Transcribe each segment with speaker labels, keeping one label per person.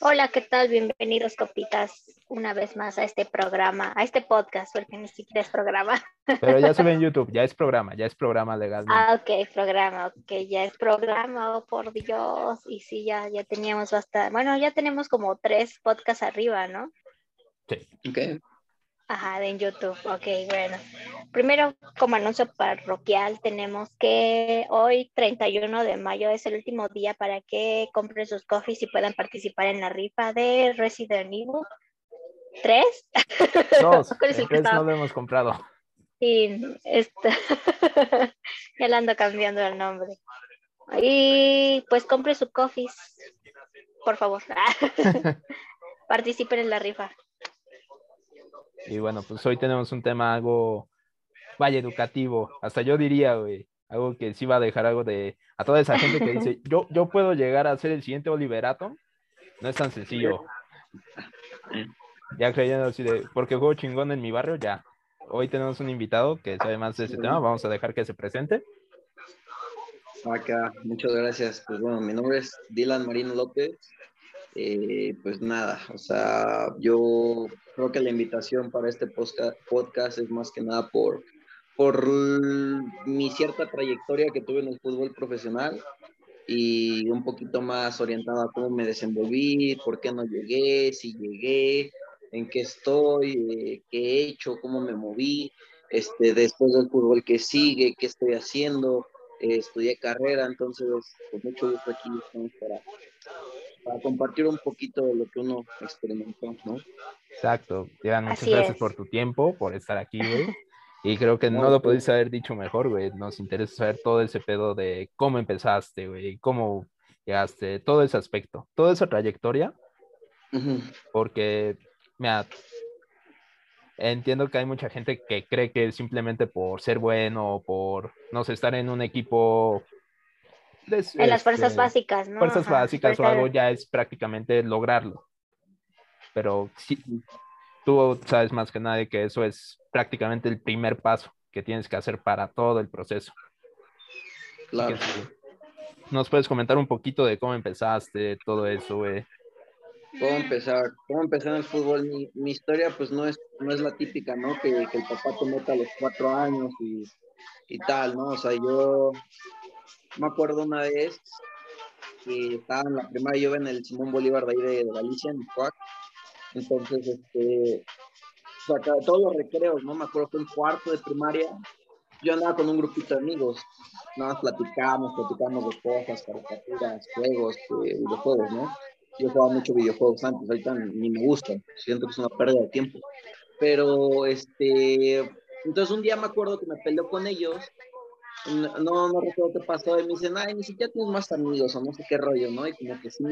Speaker 1: Hola, ¿qué tal? Bienvenidos, copitas, una vez más a este programa, a este podcast, porque ni siquiera es programa.
Speaker 2: Pero ya se ve en YouTube, ya es programa, ya es programa legal.
Speaker 1: Ah, ok, programa, ok, ya es programa, oh por Dios. Y sí, ya, ya teníamos bastante, bueno, ya tenemos como tres podcasts arriba, ¿no?
Speaker 2: Sí.
Speaker 3: Ok.
Speaker 1: Ajá, en YouTube. Ok, bueno. Primero, como anuncio parroquial, tenemos que hoy, 31 de mayo, es el último día para que compren sus coffees y puedan participar en la rifa de Resident Evil. ¿Tres?
Speaker 2: Dos.
Speaker 1: ¿Cuál es el que
Speaker 2: no lo hemos comprado.
Speaker 1: Sí, está. ya le ando cambiando el nombre. Y pues compre su coffees, por favor. Participen en la rifa.
Speaker 2: Y bueno, pues hoy tenemos un tema algo, vaya, educativo. Hasta yo diría, güey, algo que sí va a dejar algo de... A toda esa gente que dice, yo, yo puedo llegar a ser el siguiente Oliverato. No es tan sencillo. Ya creyendo así de, porque juego chingón en mi barrio, ya. Hoy tenemos un invitado que sabe más de ese tema. Vamos a dejar que se presente.
Speaker 3: Acá, muchas gracias. Pues bueno, mi nombre es Dylan Marino López. Eh, pues nada, o sea, yo creo que la invitación para este podcast es más que nada por, por mi cierta trayectoria que tuve en el fútbol profesional y un poquito más orientada a cómo me desenvolví, por qué no llegué, si llegué, en qué estoy, eh, qué he hecho, cómo me moví, este, después del fútbol que sigue, qué estoy haciendo, eh, estudié carrera, entonces con mucho gusto aquí estamos para, para compartir un poquito de lo que uno experimentó, ¿no?
Speaker 2: Exacto. Dylan, muchas
Speaker 1: Así
Speaker 2: gracias
Speaker 1: es.
Speaker 2: por tu tiempo, por estar aquí, güey. Y creo que no
Speaker 3: No,
Speaker 2: lo
Speaker 3: sí.
Speaker 2: pudiste haber dicho mejor, güey. Nos interesa saber todo ese pedo de cómo empezaste, güey, cómo llegaste, todo ese aspecto, toda esa trayectoria,
Speaker 3: Ujú.
Speaker 2: porque, mira, entiendo que hay mucha gente que cree que simplemente por ser bueno por, no sé, estar en un equipo...
Speaker 1: En las fuerzas
Speaker 2: este,
Speaker 1: básicas, ¿no?
Speaker 2: fuerzas
Speaker 1: Ajá,
Speaker 2: básicas o algo ya es prácticamente lograrlo. Pero sí, tú sabes más que nadie que eso es prácticamente el primer paso que tienes que hacer para todo el proceso.
Speaker 3: Claro.
Speaker 2: ¿Nos puedes comentar un poquito de cómo empezaste, todo eso, güey?
Speaker 3: ¿Cómo empezar? ¿Cómo empezar en el fútbol? Mi, mi historia pues no es, no es la típica, ¿no? Que, que el papá te meta a los cuatro años y, y tal, ¿no? O sea, yo me acuerdo una vez que estaba en la primaria, yo en el Simón Bolívar de ahí de, Galicia, en Coac. Entonces, este, o sea, todos los recreos, ¿no? Me acuerdo que en cuarto de primaria yo andaba con un grupito de amigos, nada más platicábamos, platicábamos de cosas, caricaturas, juegos, eh, videojuegos, ¿no? Yo jugaba mucho videojuegos antes, ahorita ni me gustan, siento que es una pérdida de tiempo. Pero, este, entonces un día me acuerdo que me peleó con ellos, no, no recuerdo qué pasó, y me dicen, ay, ni siquiera tienes más amigos, o no sé qué rollo, ¿no? Y como que sí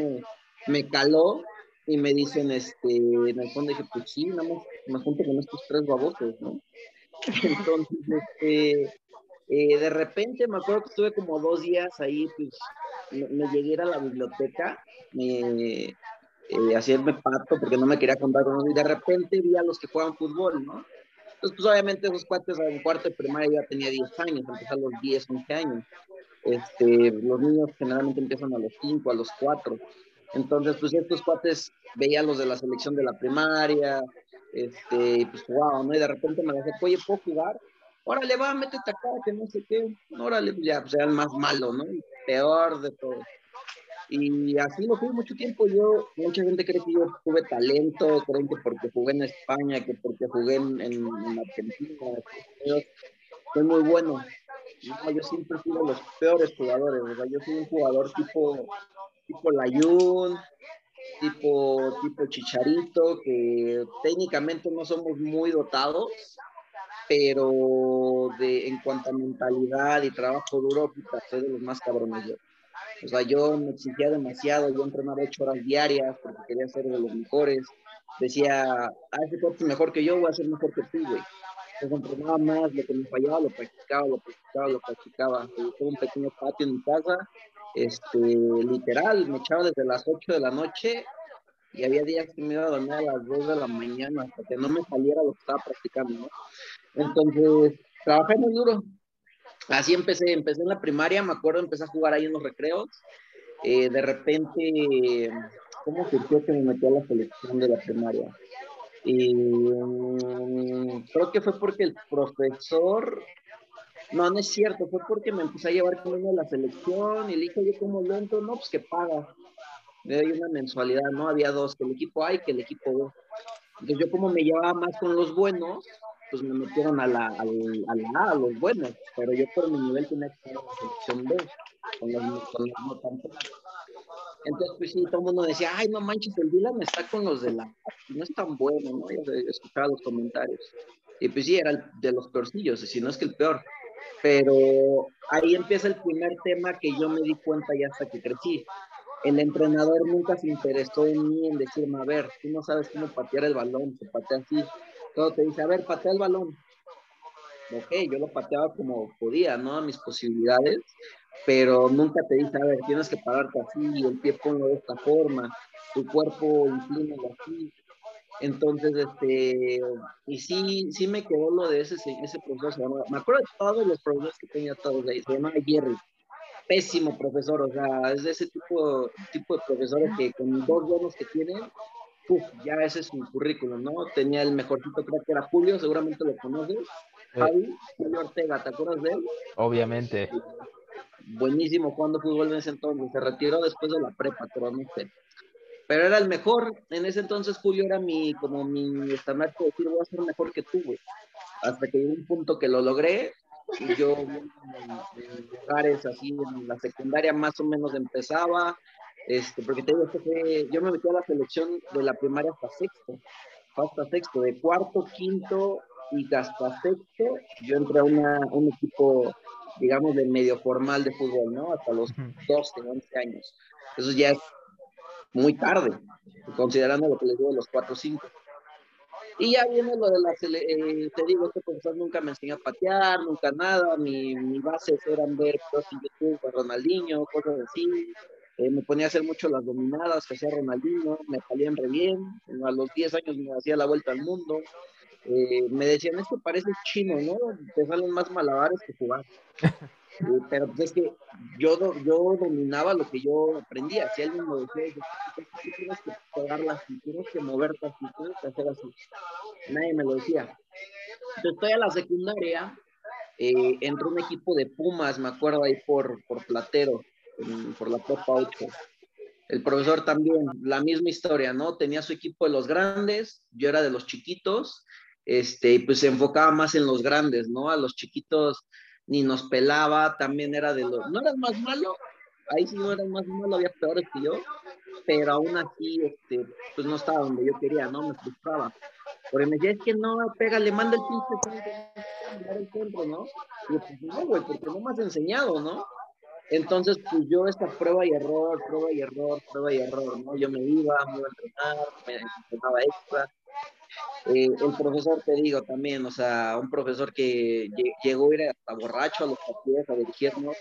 Speaker 3: me, caló, y me dicen, este, en el fondo dije, pues sí, nada más me junto con estos tres babosos, ¿no? Entonces, este, eh, de repente me acuerdo que estuve como dos días ahí, pues me, llegué a la biblioteca, me, eh, a hacerme pato porque no me quería contar con ellos, y de repente vi a los que juegan fútbol, ¿no? Entonces, pues obviamente esos cuates en cuarto de primaria ya tenía 10 años, empecé a los 10, 11 años. Este, los niños generalmente empiezan a los 5, a los 4. Entonces, pues estos cuates veía los de la selección de la primaria, este, pues jugaban, ¿no? Y de repente me decía, oye, ¿puedo jugar? Órale, va, métete acá, que no sé qué. Órale, pues ya, pues era el más malo, ¿no? Peor de todo. Y así lo fui mucho tiempo. Yo, mucha gente cree que yo tuve talento, creen que porque jugué en España, que porque jugué en, en, en Argentina, yo soy muy bueno. No, yo siempre fui de los peores jugadores, sea, yo soy un jugador tipo, tipo Layún, tipo, tipo Chicharito, que técnicamente no somos muy dotados, pero de, en cuanto a mentalidad y trabajo duro, soy de los más cabrones. O sea, yo me exigía demasiado, yo entrenaba ocho horas diarias porque quería ser de los mejores. Decía, ah, ese cuerpo es mejor que yo, voy a ser mejor que tú, güey. Entonces entrenaba más, lo que me fallaba lo practicaba, lo practicaba, lo practicaba. Yo un pequeño patio en mi casa, este, literal, me echaba desde las 8 de la noche y había días que me iba a dormir a las 2 de la mañana hasta que no me saliera lo que estaba practicando, ¿no? Entonces, trabajé muy duro. Así empecé, empecé en la primaria, me acuerdo, empecé a jugar ahí en los recreos. Eh, de repente, ¿cómo surgió que me metí a la selección de la primaria? Mm, creo que fue porque el profesor, no, no es cierto, fue porque me empecé a llevar con uno de la selección y le dije, yo como lento, no, pues que paga. Le doy una mensualidad, ¿no? Había dos, que el equipo A y que el equipo B. Entonces yo como me llevaba más con los buenos, pues me metieron a la, a la, a los buenos, pero yo por mi nivel tenía que estar en la selección B, con los, con los no tanto. Entonces, pues sí, todo el mundo decía, ay, no manches, el Dylan está con los de la... No es tan bueno, ¿no? Yo escuchaba los comentarios. Y pues sí, era de los peorcillos, si no es que el peor. Pero ahí empieza el primer tema que yo me di cuenta ya hasta que crecí. El entrenador nunca se interesó en mí en decirme, a ver, tú no sabes cómo patear el balón, se patea así. Todo te dice, a ver, patea el balón. Ok, yo lo pateaba como podía, ¿no? A mis posibilidades pero nunca te dice, a ver, tienes que pararte así, el pie ponlo de esta forma, tu cuerpo inclínalo así. Entonces, este, y sí, sí me quedó lo de ese, ese profesor, me acuerdo de todos los profesores que tenía todos ahí, se llamaba Jerry, pésimo profesor, o sea, es de ese tipo, tipo de profesores que con dos buenos que tienen, uf, ya ese es su currículum, ¿no? Tenía el mejorcito, creo que era Julio, seguramente lo conoces, Javi, Julio Ortega, ¿te acuerdas de él?
Speaker 2: Obviamente
Speaker 3: buenísimo jugando fútbol en ese entonces. Se retiró después de la prepa, pero no sé. Pero era el mejor. En ese entonces Julio era mi, como mi estandarte de decir, voy a ser mejor que tú, güey. Hasta que llegó un punto que lo logré. Y yo en, lugares así, en la secundaria más o menos empezaba. Este, porque te digo, que yo me metí a la selección de la primaria hasta sexto. Hasta sexto, de cuarto, quinto y hasta sexto, yo entré a una, un equipo digamos, de medio formal de fútbol, ¿no? Hasta los 12, 11 años. Eso ya es muy tarde, considerando lo que les digo de los 4 o 5. Y ya viene lo de la, eh, te digo, este profesor nunca me enseñó a patear, nunca nada, mi, mi base eran ver cosas en YouTube, Ronaldinho, cosas así, eh, me ponía a hacer mucho las dominadas que hacía Ronaldinho, me salían re bien, a los 10 años me hacía la vuelta al mundo, eh, me decían, esto parece chino, ¿no? Te salen más malabares que jugar. Eh, pero pues es que yo, yo dominaba lo que yo aprendía. Si alguien me decía, tienes que pegarla así, tienes que moverte así, tienes que hacer así. Nadie me lo decía. Entonces estoy a la secundaria, eh, entró un equipo de Pumas, me acuerdo ahí por, por Platero, por la Copa 8. El profesor también, la misma historia, ¿no? Tenía su equipo de los grandes, yo era de los chiquitos, este, pues se enfocaba más en los grandes, ¿no? A los chiquitos ni nos pelaba, también era de los, no eras más malo, ahí sí no eras más malo, había peores que yo, pero aún así, este, pues no estaba donde yo quería, ¿no? Me frustraba. Porque me decía, es que no, pega, le manda el pinche el centro, ¿no? Y yo, pues no, güey, porque no me has enseñado, ¿no? Entonces, pues yo esta prueba y error, prueba y error, prueba y error, ¿no? Yo me iba, me iba a entrenar, me entrenaba extra, eh, el profesor, te digo también, o sea, un profesor que llegó a ir hasta borracho a los partidos a dirigirnos.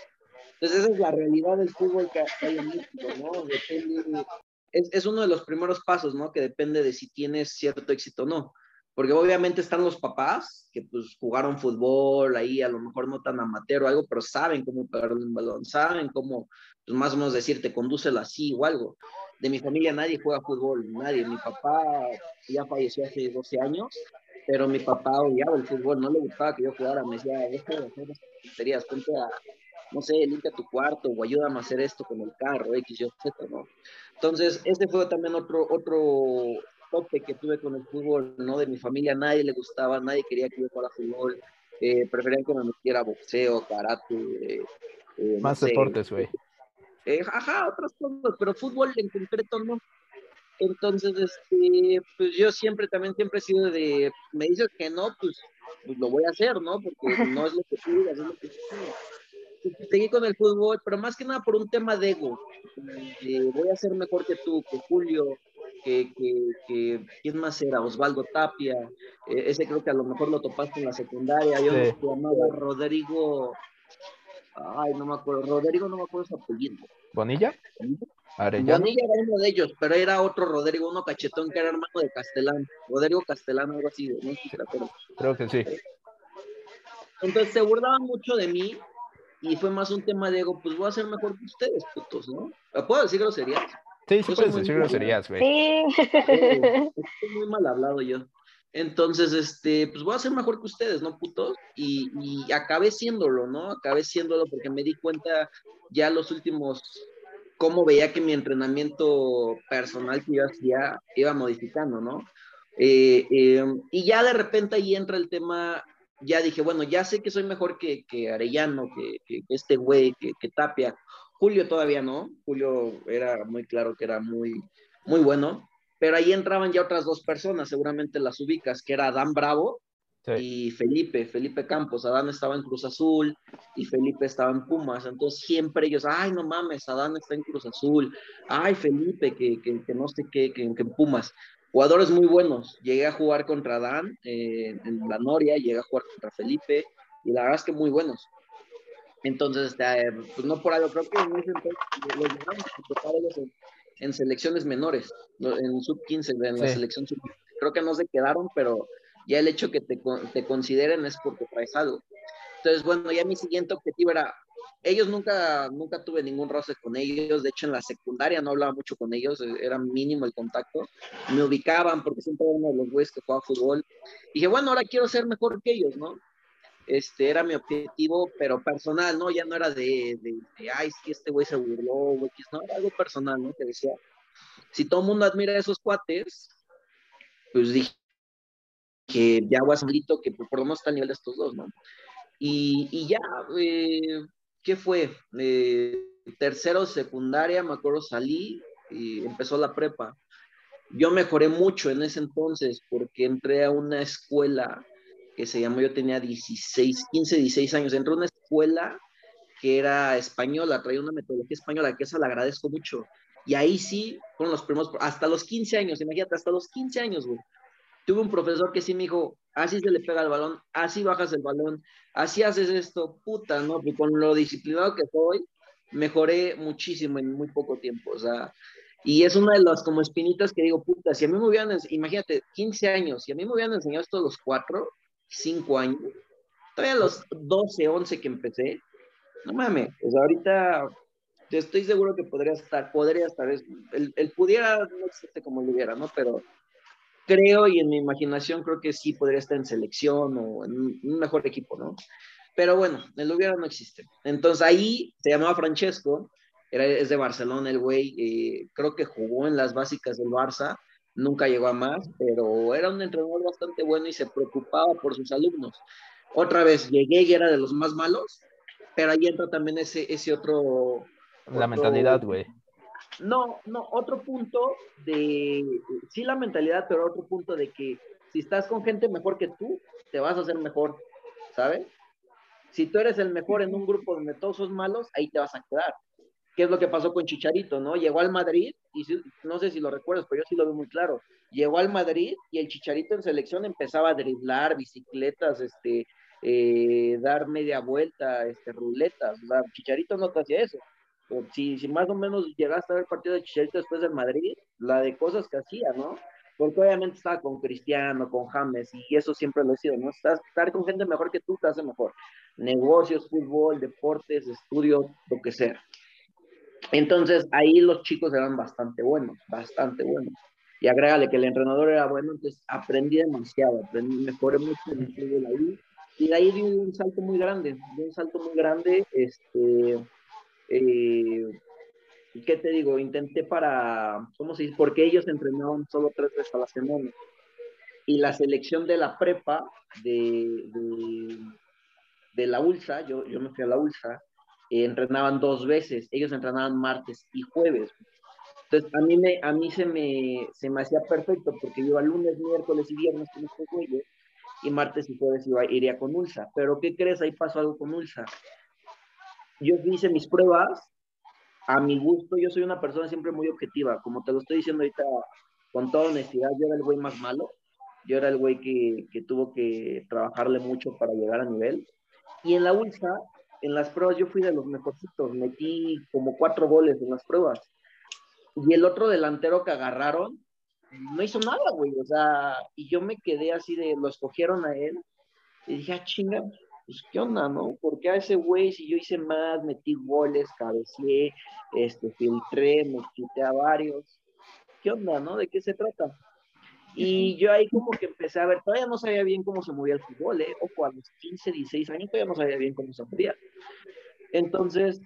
Speaker 3: Entonces, esa es la realidad del fútbol que hay en México, ¿no? Depende, es, es uno de los primeros pasos, ¿no? Que depende de si tienes cierto éxito o no. Porque obviamente están los papás que pues jugaron fútbol ahí, a lo mejor no tan amateur o algo, pero saben cómo pegarle un balón, saben cómo, pues más o menos decirte, condúcelo así o algo de mi familia nadie juega fútbol, nadie. Mi papá ya falleció hace 12 años, pero mi papá odiaba el fútbol, no le gustaba que yo jugara, me decía, deja de hacer tonterías, ponte a, no sé, limpia tu cuarto o ayúdame a hacer esto con el carro, X, Y, Z, ¿no? Entonces, este fue también otro, otro tope que tuve con el fútbol, ¿no? De mi familia nadie le gustaba, nadie quería que yo jugara fútbol, eh, preferían que me metiera boxeo, karate. Eh,
Speaker 2: eh Más deportes, güey.
Speaker 3: Eh, ajá, otras cosas, pero fútbol en concreto no. Entonces, este, pues yo siempre, también siempre he sido de, me dices que no, pues, pues lo voy a hacer, ¿no? Porque no es lo que tú es lo que tú Seguí con el fútbol, pero más que nada por un tema de ego. voy a ser mejor que tú, que Julio, que, que, que, ¿quién más era? Osvaldo Tapia, eh, ese creo que a lo mejor lo topaste en la secundaria, yo sí. llamaba Rodrigo, Ay, no me acuerdo. Rodrigo, no me acuerdo su apellido.
Speaker 2: ¿Bonilla?
Speaker 3: Arellano. Bonilla era uno de ellos, pero era otro Rodrigo, uno cachetón que era hermano de Castellán. Rodrigo Castellán, algo así, no sé si
Speaker 2: Creo que sí.
Speaker 3: Entonces se burlaban mucho de mí y fue más un tema de ego, pues voy a ser mejor que ustedes, putos, ¿no? ¿Puedo decir groserías?
Speaker 2: Sí, sí puedes decir groserías, güey.
Speaker 1: Sí.
Speaker 3: Estoy muy mal hablado yo. Entonces, este, pues voy a ser mejor que ustedes, ¿no, putos? Y, y acabé siéndolo, ¿no? Acabé siéndolo porque me di cuenta ya los últimos, cómo veía que mi entrenamiento personal que yo hacía iba modificando, ¿no? Eh, eh, y ya de repente ahí entra el tema, ya dije, bueno, ya sé que soy mejor que, que Arellano, que, que, este güey, que, que Tapia. Julio todavía no, Julio era muy claro que era muy, muy bueno, pero ahí entraban ya otras dos personas, seguramente las ubicas, que era Adán Bravo y Felipe, Felipe Campos. Adán estaba en Cruz Azul y Felipe estaba en Pumas, entonces siempre ellos, ay, no mames, Adán está en Cruz Azul, ay, Felipe, que, que, que no sé qué, que, que, en Pumas. Jugadores muy buenos. Llegué a jugar contra Adán eh, en la Noria, llegué a jugar contra Felipe y la verdad es que muy buenos. Entonces, este, pues no por algo, creo que en ese entonces los llegamos a en, en selecciones menores, en sub-15, en la selección sub Creo que no se quedaron, pero ya el hecho que te, te consideren es porque traes algo. Entonces, bueno, ya mi siguiente objetivo era, ellos nunca, nunca tuve ningún roce con ellos, de hecho en la secundaria no hablaba mucho con ellos, era mínimo el contacto, me ubicaban porque siempre era uno de los güeyes que jugaba fútbol. Y dije, bueno, ahora quiero ser mejor que ellos, ¿no? Este era mi objetivo, pero personal, ¿no? Ya no era de, de, de ay, si este güey se burló, güey, no, era algo personal, ¿no? Que decía, si todo el mundo admira a esos cuates, pues dije que ya solito, que por lo menos está a nivel de estos dos, ¿no? Y, y ya, eh, ¿qué fue? Eh, tercero, secundaria, me acuerdo, salí y empezó la prepa. Yo mejoré mucho en ese entonces porque entré a una escuela que se llamó, yo tenía 16, 15, 16 años, entré a una escuela que era española, traía una metodología española, que esa la agradezco mucho. Y ahí sí, fueron los primeros, hasta los 15 años, imagínate, hasta los 15 años, güey. Tuve un profesor que sí me dijo, así se le pega el balón, así bajas el balón, así haces esto, puta, ¿no? Y con lo disciplinado que soy, mejoré muchísimo en muy poco tiempo, o sea, y es una de las como espinitas que digo, puta, si a mí me hubieran, imagínate, 15 años, si a mí me hubieran enseñado esto los 4, 5 años, todavía a los 12, 11 que empecé, no mames, pues ahorita estoy seguro que podría estar, podría estar, el, el pudiera no existe como lo hubiera, ¿no? Pero creo y en mi imaginación creo que sí podría estar en selección o en un mejor equipo, ¿no? Pero bueno, el hubiera no existe. Entonces ahí se llamaba Francesco, era, es de Barcelona el güey, eh, creo que jugó en las básicas del Barça, nunca llegó a más, pero era un entrenador bastante bueno y se preocupaba por sus alumnos. Otra vez llegué y era de los más malos, pero ahí entra también ese, ese otro...
Speaker 2: La otro, mentalidad, güey.
Speaker 3: No, no, otro punto de, sí la mentalidad, pero otro punto de que si estás con gente mejor que tú, te vas a hacer mejor, ¿sabes? Si tú eres el mejor en un grupo donde todos son malos, ahí te vas a quedar. ¿Qué es lo que pasó con Chicharito, no? Llegó al Madrid, y no sé si lo recuerdas, pero yo sí lo veo muy claro. Llegó al Madrid y el Chicharito en selección empezaba a driblar bicicletas, este, eh, dar media vuelta, este, ruletas. Chicharito no te hacía eso si, si más o menos llegaste a ver partido de Chicharito después del Madrid, la de cosas que hacía, ¿no? Porque obviamente estaba con Cristiano, con James, y eso siempre lo he sido, ¿no? Estás, estar con gente mejor que tú te hace mejor. Negocios, fútbol, deportes, estudios, lo que sea. Entonces, ahí los chicos eran bastante buenos, bastante buenos. Y agrégale que el entrenador era bueno, entonces aprendí demasiado, aprendí, mejoré mucho en el fútbol ahí. Y de ahí di un salto muy grande, di un salto muy grande, este eh, ¿qué te digo? Intenté para, ¿cómo se dice? Porque ellos entrenaban solo tres veces a la semana. Y la selección de la prepa de, de, de la ULSA, yo, yo me fui a la ULSA, eh, entrenaban dos veces. Ellos entrenaban martes y jueves. Entonces, a mí, me, a mí se, me, se me hacía perfecto porque yo iba lunes, miércoles y viernes con estos güeyes y martes y jueves iba, iría con ULSA. Pero, ¿qué crees? Ahí pasó algo con ULSA yo hice mis pruebas a mi gusto, yo soy una persona siempre muy objetiva, como te lo estoy diciendo ahorita con toda honestidad, yo era el güey más malo, yo era el güey que, que tuvo que trabajarle mucho para llegar a nivel. Y en la ULSA, en las pruebas yo fui de los mejorcitos, metí como cuatro goles en las pruebas. Y el otro delantero que agarraron, no hizo nada, güey, o sea, y yo me quedé así de, lo escogieron a él, y dije, ah, chinga, pues, ¿qué onda, no? Porque a ese güey, si yo hice más, metí goles, cabeceé, este, filtré, me quité a varios, ¿qué onda, no? ¿De qué se trata? Y yo ahí como que empecé a ver, todavía no sabía bien cómo se movía el fútbol, ¿eh? O a los 15, 16 años todavía no sabía bien cómo se movía. Entonces,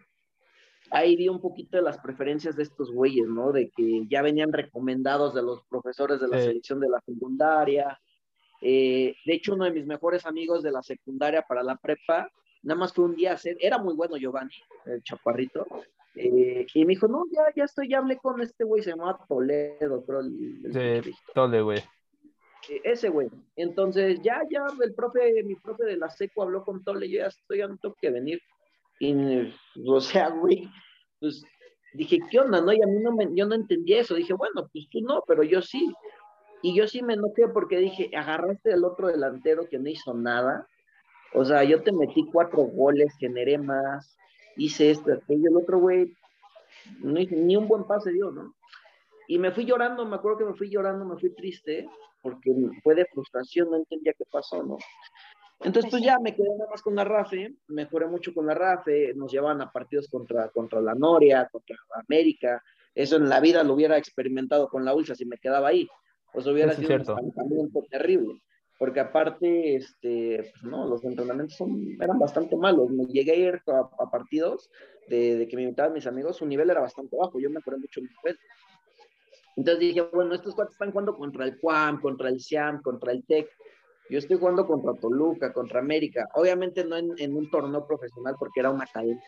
Speaker 3: ahí vi un poquito de las preferencias de estos güeyes, ¿no? De que ya venían recomendados de los profesores de la selección de la secundaria. Eh, de hecho, uno de mis mejores amigos de la secundaria para la prepa, nada más fue un día, era muy bueno Giovanni, el chaparrito, eh, y me dijo, no, ya, ya estoy, ya hablé con este güey, se llamaba Toledo, creo.
Speaker 2: El, sí, Toledo, güey.
Speaker 3: E, ese güey. Entonces, ya, ya, el profe, mi profe de la seco habló con Tole, yo ya estoy, ya no tengo que venir. Y, o sea, güey, pues dije, ¿qué onda? No, y a mí no me, yo no entendía eso. Dije, bueno, pues tú no, pero yo sí. Y yo sí me enojé porque dije, agarraste al otro delantero que no hizo nada. O sea, yo te metí cuatro goles, generé más, hice esto, aquello. El otro güey, no hice, ni un buen pase dio, ¿no? Y me fui llorando, me acuerdo que me fui llorando, me fui triste, porque fue de frustración, no entendía qué pasó, ¿no? Entonces, pues ya me quedé nada más con la RAFE, mejoré mucho con la RAFE, nos llevaban a partidos contra, contra la Noria, contra América. Eso en la vida lo hubiera experimentado con la ULSA si me quedaba ahí. Pues hubiera sido un terrible. Porque aparte, este, pues no, los entrenamientos son, eran bastante malos. Me llegué a ir a, partidos de, de, que me invitaban mis amigos, su nivel era bastante bajo. Yo me acuerdo mucho mi nivel. Entonces dije, bueno, estos cuatro están jugando contra el Cuam, contra el Siam, contra el TEC yo estoy jugando contra Toluca, contra América, obviamente no en, un torneo profesional porque era una academia,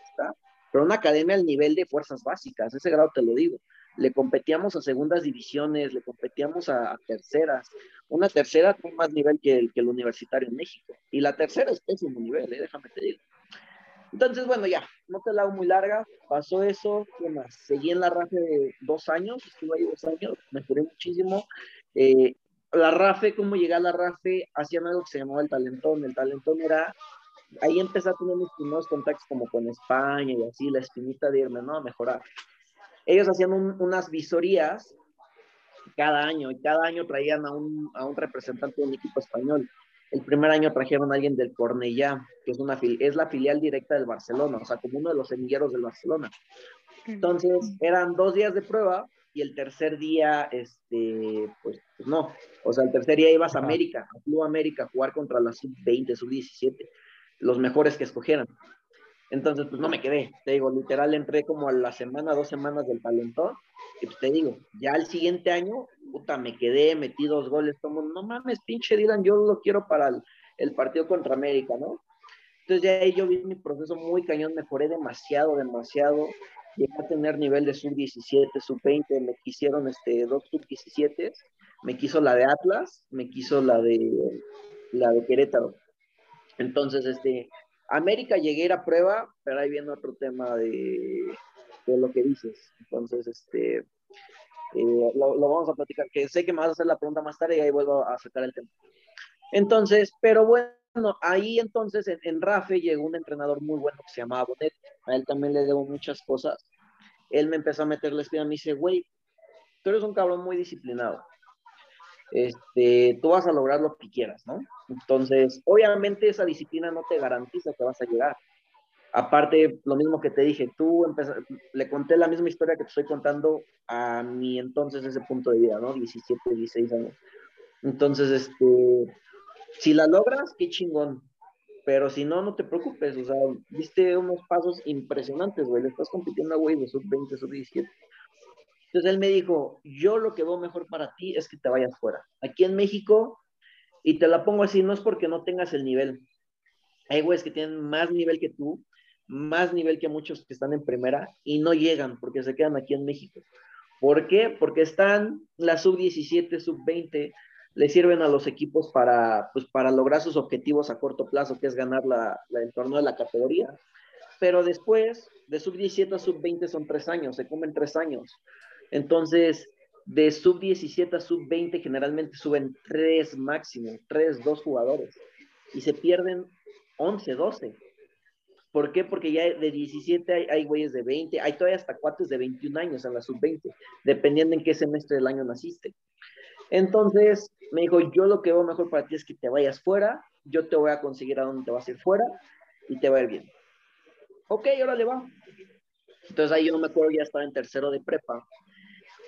Speaker 3: pero una academia al nivel de fuerzas básicas, ese grado te lo digo. Le competíamos a segundas divisiones, le competíamos a, terceras. Una tercera tiene más nivel que el, que el universitario en México. Y la tercera es pésimo nivel, ¿eh? déjame te digo. Entonces, bueno, ya, no te la hago muy larga. Pasó eso, ¿qué más? Seguí en la RAFE de dos años, estuve ahí dos años, mejoré muchísimo. Eh, la RAFE, cómo llegué a la RAFE, hacían algo que se llamaba el talentón. El talentón era, ahí empecé a tener mis primeros contactos como con España y así, la espinita de irme, ¿no? A mejorar. Ellos hacían unas visorías cada año y cada año traían a un, a un representante del equipo español. El primer año trajeron a alguien del Cornellá, que es, una, es la filial directa del Barcelona, o sea, como uno de los semilleros del Barcelona. Entonces, eran dos días de prueba y el tercer día, este, pues, pues, no. O sea, el tercer día ibas a América, a Club América, a jugar contra la sub-20, sub-17, los mejores que escogieran. Entonces, pues no me quedé. Te digo, literal, entré como a la semana, dos semanas del talentón. Y pues te digo, ya el siguiente año, puta, me quedé, metí dos goles. Como, no mames, pinche Dylan, yo lo quiero para el, el partido contra América, ¿no? Entonces ya ahí yo vi mi proceso muy cañón, mejoré demasiado, demasiado llegué a tener nivel de sub-17, sub-20, me quisieron este, dos sub-17, me quiso la de Atlas, me quiso la de, la de Querétaro. Entonces, este, América llegué a ir a prueba, pero ahí viene otro tema de, de lo que dices. Entonces, este, eh, lo, lo, vamos a platicar, que sé que me vas a hacer la pregunta más tarde y ahí vuelvo a sacar el tema. Entonces, pero bueno, ahí entonces en, RAFE llegó un entrenador muy bueno que se llamaba Bonet. A él también le debo muchas cosas. Él me empezó a meter la espina me dice, güey, tú eres un cabrón muy disciplinado. Este, tú vas a lograr lo que quieras, ¿no? Entonces, obviamente esa disciplina no te garantiza que vas a llegar. Aparte, lo mismo que te dije, tú le conté la misma historia que te estoy contando a mi entonces ese punto de vida, ¿no? 17, 16 años. Entonces, este, si la logras, qué chingón. Pero si no, no te preocupes. O sea, viste unos pasos impresionantes, güey. Le estás compitiendo a güey de sub-20, sub-17. Entonces él me dijo, yo lo que veo mejor para ti es que te vayas fuera. Aquí en México, y te la pongo así, no es porque no tengas el nivel. Hay güeyes que tienen más nivel que tú, más nivel que muchos que están en primera y no llegan porque se quedan aquí en México. ¿Por qué? Porque están la sub-17, sub-20, le sirven a los equipos para, pues, para lograr sus objetivos a corto plazo, que es ganar la, el torneo de la categoría. Pero después, de sub-17 a sub-20 son tres años, se comen tres años. Entonces, de sub-17 a sub-20 generalmente suben tres máximo, tres, dos jugadores. Y se pierden 11, 12. ¿Por qué? Porque ya de 17 hay, hay güeyes de 20, hay todavía hasta cuates de 21 años en la sub-20, dependiendo en qué semestre del año naciste. Entonces, me dijo, yo lo que veo mejor para ti es que te vayas fuera, yo te voy a conseguir a dónde te vas a ir fuera y te va a ir bien. Ok, ahora le va. Entonces ahí yo no me acuerdo, ya estaba en tercero de prepa.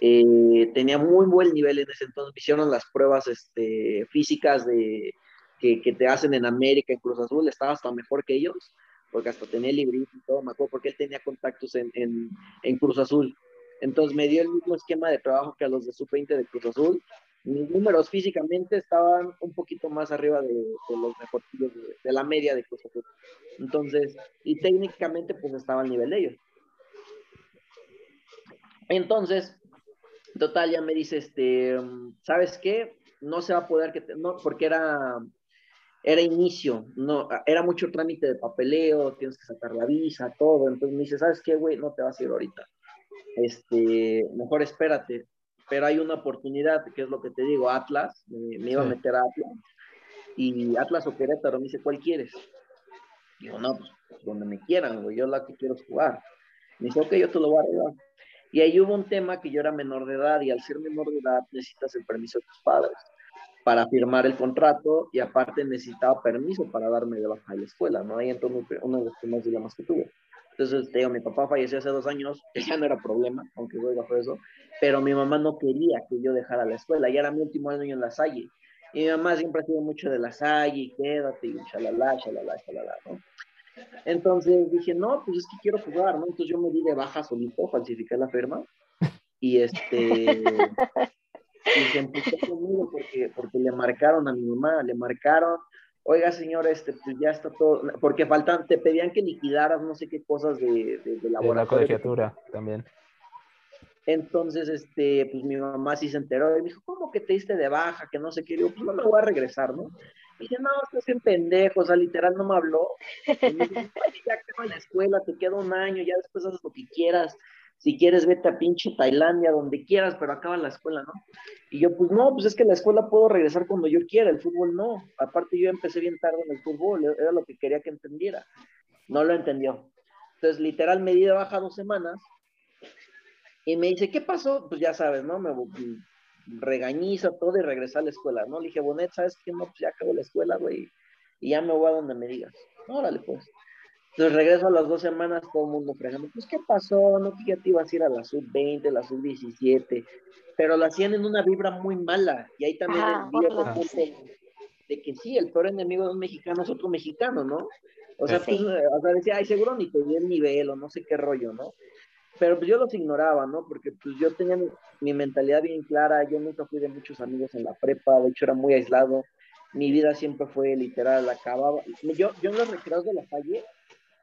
Speaker 3: Eh, tenía muy buen nivel en ese entonces. Me hicieron las pruebas este, físicas de, que, que, te hacen en América, en Cruz Azul. Estaba hasta mejor que ellos, porque hasta tenía librito y todo. Me acuerdo porque él tenía contactos en, en, en Cruz Azul. Entonces me dio el mismo esquema de trabajo que a los de Sub-20 de Cruz Azul. Mis números físicamente estaban un poquito más arriba de, de los mejores, de, de, la media de Cruz Azul. Entonces, y técnicamente pues estaba al nivel de ellos. Entonces, total, ya me dice, este, ¿sabes qué? No se va a poder, que te, no, porque era, era inicio, no, era mucho trámite de papeleo, tienes que sacar la visa, todo. Entonces me dice, ¿sabes qué, güey? No te vas a ir ahorita. Este, mejor espérate. Pero hay una oportunidad, que es lo que te digo, Atlas, me, me iba sí. a meter a Atlas. Y Atlas o Querétaro me dice, ¿cuál quieres? Digo, no, pues donde me quieran, güey, yo la que quiero jugar. Me dice, ok, yo te lo voy a arreglar. Y ahí hubo un tema que yo era menor de edad y al ser menor de edad necesitas el permiso de tus padres para firmar el contrato y aparte necesitaba permiso para darme de baja de la escuela, ¿no? Ahí entró uno de los primeros dilemas que tuve. Entonces, te digo, mi papá falleció hace dos años, que ya no era problema, aunque voy bajo eso, pero mi mamá no quería que yo dejara la escuela, ya era mi último año en la Salle. Y mi mamá siempre ha sido mucho de la Salle, quédate, y shalala, shalala, shalala, ¿no? Entonces dije, no, pues es que quiero jugar, ¿no? Entonces yo me di de baja solito, falsifiqué la firma y este... y se empezó conmigo porque, porque le marcaron a mi mamá, le marcaron, oiga señora, este, pues ya está todo, porque faltan, te pedían que liquidaras no sé qué cosas de, de, de
Speaker 2: laboratorio. La colegiatura también.
Speaker 3: Entonces, este, pues mi mamá sí se enteró y me dijo, ¿cómo que te diste de baja? Que no sé qué. Yo, pues no me voy a regresar, ¿no? Y dije, no, estás en pendejo, o sea, literal no me habló. Y me ya en la escuela, te queda un año, ya después haces lo que quieras. Si quieres, vete a pinche Tailandia, donde quieras, pero acaba la escuela, ¿no? Y yo, pues no, pues es que la escuela puedo regresar cuando yo quiera, el fútbol no. Aparte, yo empecé bien tarde en el fútbol, era lo que quería que entendiera. No lo entendió. Entonces, literal, me di de baja dos semanas y me dice, ¿qué pasó? Pues ya sabes, ¿no? Me regañiza todo y regresé a la escuela, ¿no? Le dije, Bonet, ¿sabes qué? No, pues ya acabo la escuela, güey, y ya me voy a donde me digas. Órale, pues. Entonces regreso a las dos semanas, todo el mundo fregando, pues, ¿qué pasó? No, que ya te ibas a ir a la sub-20, la sub-17, pero la hacían en una vibra muy mala, y ahí también ah, el bueno. de, de que sí, el peor enemigo de un mexicano es otro mexicano, ¿no? O sea, sí. pues, o sea, decía, ay, seguro ni te di el nivel, o no sé qué rollo, ¿no? Pero pues yo los ignoraba, ¿no? Porque pues yo tenía mi, mi, mentalidad bien clara, yo nunca fui de muchos amigos en la prepa, de hecho era muy aislado, mi vida siempre fue literal, acababa, yo, yo en los recreos de la calle